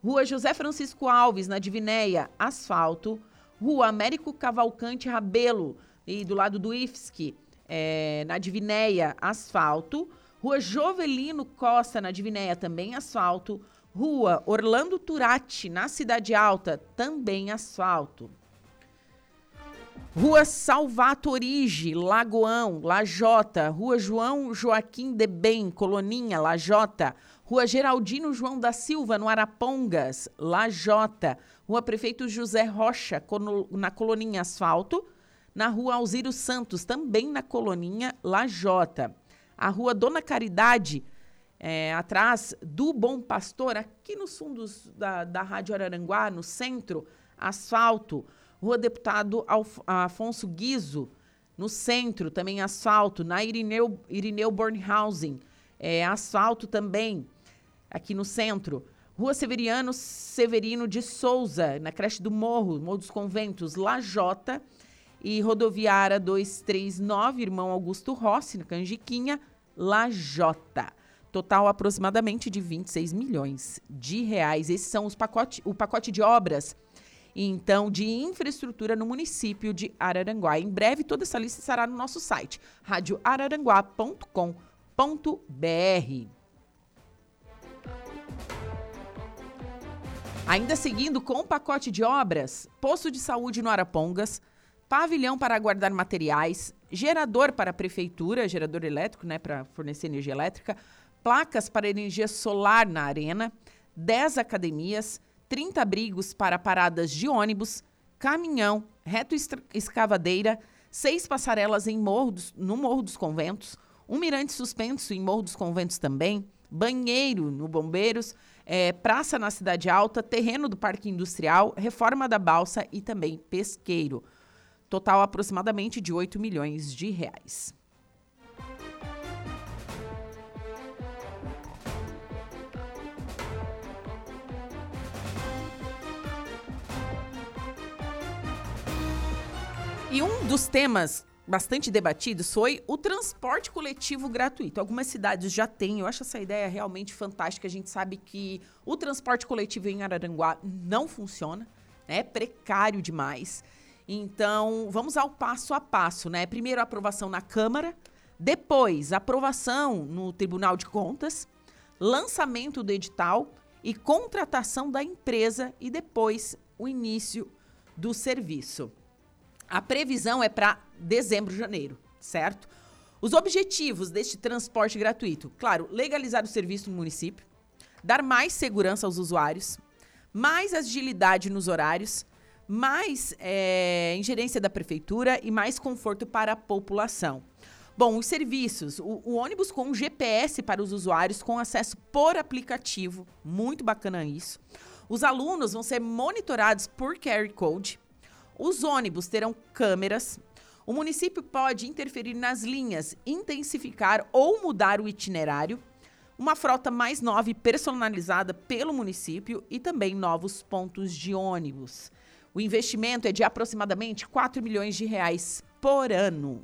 [SPEAKER 1] Rua José Francisco Alves, na Divinéia, asfalto. Rua Américo Cavalcante Rabelo, e do lado do IFSC, é, na Divinéia, asfalto. Rua Jovelino Costa, na Divinéia, também asfalto. Rua Orlando Turati, na Cidade Alta, também asfalto. Rua Salvato Orige, Lagoão, Lajota. Rua João Joaquim de Bem, Coloninha, Lajota. Rua Geraldino João da Silva, no Arapongas, Lajota. Rua Prefeito José Rocha, na Coloninha Asfalto. Na Rua Alziro Santos, também na Coloninha, Lajota a rua Dona Caridade, é, atrás do Bom Pastor, aqui nos fundos da, da Rádio Araranguá, no centro, asfalto. Rua Deputado Alf, Afonso Guizo, no centro, também asfalto. Na Irineu, Irineu Bornhausen, é, asfalto também, aqui no centro. Rua Severiano Severino de Souza, na creche do Morro, Morro dos Conventos, Lajota. E rodoviária 239, irmão Augusto Rossi, na Canjiquinha, Lajota. Total aproximadamente de 26 milhões de reais. Esses são os pacote, o pacote de obras, então, de infraestrutura no município de Araranguá. Em breve, toda essa lista estará no nosso site, radioararanguá.com.br. Ainda seguindo com o pacote de obras, posto de saúde no Arapongas, pavilhão para guardar materiais, gerador para a prefeitura, gerador elétrico, né, para fornecer energia elétrica, placas para energia solar na arena, 10 academias, 30 abrigos para paradas de ônibus, caminhão, reto escavadeira, seis passarelas em Morro dos, no Morro dos Conventos, um mirante suspenso em Morro dos Conventos também, banheiro no Bombeiros, é, praça na Cidade Alta, terreno do Parque Industrial, reforma da balsa e também pesqueiro total aproximadamente de 8 milhões de reais. E um dos temas bastante debatidos foi o transporte coletivo gratuito. Algumas cidades já têm, eu acho essa ideia realmente fantástica. A gente sabe que o transporte coletivo em Araranguá não funciona, é precário demais. Então, vamos ao passo a passo, né? Primeiro aprovação na Câmara, depois aprovação no Tribunal de Contas, lançamento do edital e contratação da empresa e depois o início do serviço. A previsão é para dezembro, janeiro, certo? Os objetivos deste transporte gratuito, claro, legalizar o serviço no município, dar mais segurança aos usuários, mais agilidade nos horários, mais é, ingerência da prefeitura e mais conforto para a população. Bom, os serviços, o, o, ônibus com GPS para os usuários com acesso por aplicativo, muito bacana isso. Os alunos vão ser monitorados por QR Code. Os ônibus terão câmeras. O município pode interferir nas linhas, intensificar ou mudar o itinerário. Uma frota mais nova e personalizada pelo município e também novos pontos de ônibus. O investimento é de aproximadamente 4 milhões de reais por ano.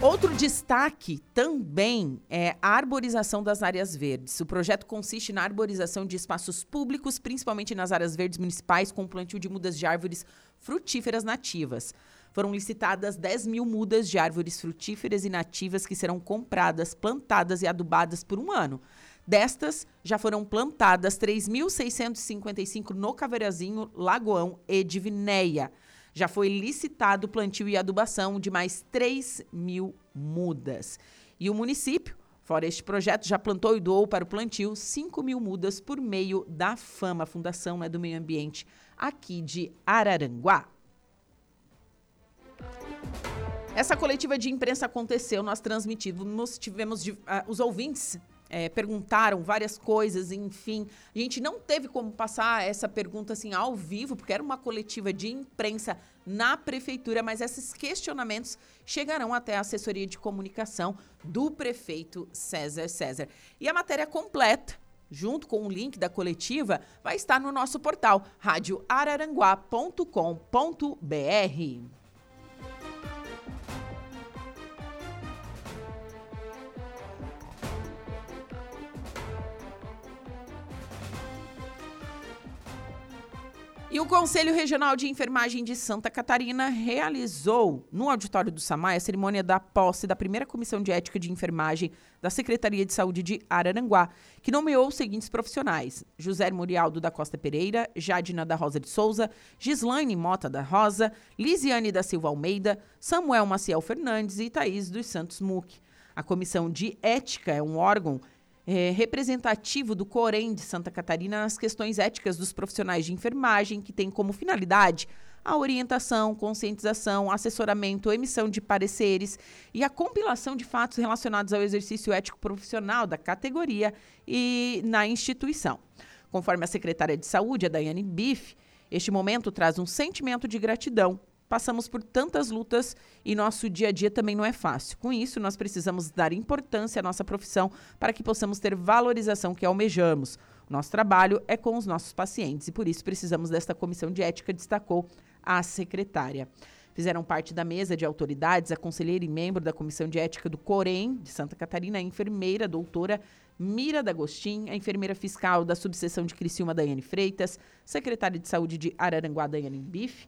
[SPEAKER 1] Outro destaque também é a arborização das áreas verdes. O projeto consiste na arborização de espaços públicos, principalmente nas áreas verdes municipais, com plantio de mudas de árvores frutíferas nativas. Foram licitadas 10 mil mudas de árvores frutíferas e nativas que serão compradas, plantadas e adubadas por um ano. Destas, já foram plantadas 3.655 no Caveirazinho, Lagoão e Divinéia. Já foi licitado plantio e adubação de mais 3 mil mudas. E o município, fora este projeto, já plantou e doou para o plantio 5 mil mudas por meio da FAMA, Fundação né, do Meio Ambiente, aqui de Araranguá. Essa coletiva de imprensa aconteceu, nós transmitimos, tivemos uh, os ouvintes é, perguntaram várias coisas, enfim. A gente não teve como passar essa pergunta assim ao vivo, porque era uma coletiva de imprensa na prefeitura, mas esses questionamentos chegarão até a assessoria de comunicação do prefeito César César. E a matéria completa junto com o link da coletiva, vai estar no nosso portal radioararanguá.com.br. E o Conselho Regional de Enfermagem de Santa Catarina realizou, no auditório do SAMAI, a cerimônia da posse da primeira Comissão de Ética de Enfermagem da Secretaria de Saúde de Araranguá, que nomeou os seguintes profissionais: José Murialdo da Costa Pereira, Jadina da Rosa de Souza, Gislaine Mota da Rosa, Lisiane da Silva Almeida, Samuel Maciel Fernandes e Thaís dos Santos Muc. A Comissão de Ética é um órgão é, representativo do Corém de Santa Catarina nas questões éticas dos profissionais de enfermagem, que tem como finalidade a orientação, conscientização, assessoramento, emissão de pareceres e a compilação de fatos relacionados ao exercício ético profissional da categoria e na instituição. Conforme a secretária de Saúde, a Daiane Biff, este momento traz um sentimento de gratidão passamos por tantas lutas e nosso dia a dia também não é fácil. Com isso, nós precisamos dar importância à nossa profissão para que possamos ter valorização que almejamos. Nosso trabalho é com os nossos pacientes e por isso precisamos desta comissão de ética, destacou a secretária. Fizeram parte da mesa de autoridades a conselheira e membro da Comissão de Ética do Corém, de Santa Catarina, a enfermeira, a doutora Mira D'Agostin, a enfermeira fiscal da subseção de Criciúma, Daiane Freitas, secretária de Saúde de Araranguá, Daiane Bife,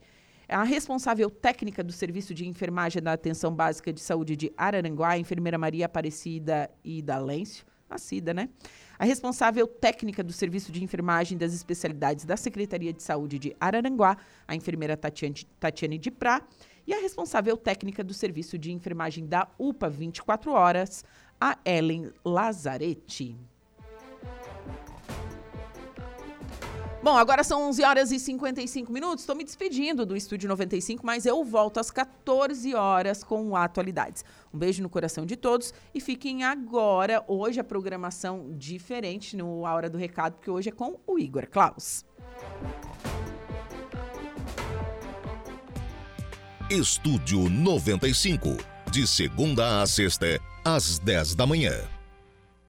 [SPEAKER 1] a responsável técnica do Serviço de Enfermagem da Atenção Básica de Saúde de Araranguá, a enfermeira Maria Aparecida e Dalêncio, a né? A responsável técnica do Serviço de Enfermagem das Especialidades da Secretaria de Saúde de Araranguá, a enfermeira Tatiane, Tatiane de Prá, e a responsável técnica do Serviço de Enfermagem da UPA 24 Horas, a Ellen Lazarete. Bom, agora são 11 horas e 55 minutos. Estou me despedindo do Estúdio 95, mas eu volto às 14 horas com Atualidades. Um beijo no coração de todos e fiquem agora, hoje a programação diferente no A Hora do Recado, porque hoje é com o Igor Klaus.
[SPEAKER 15] Estúdio 95, de segunda a sexta, às 10 da manhã.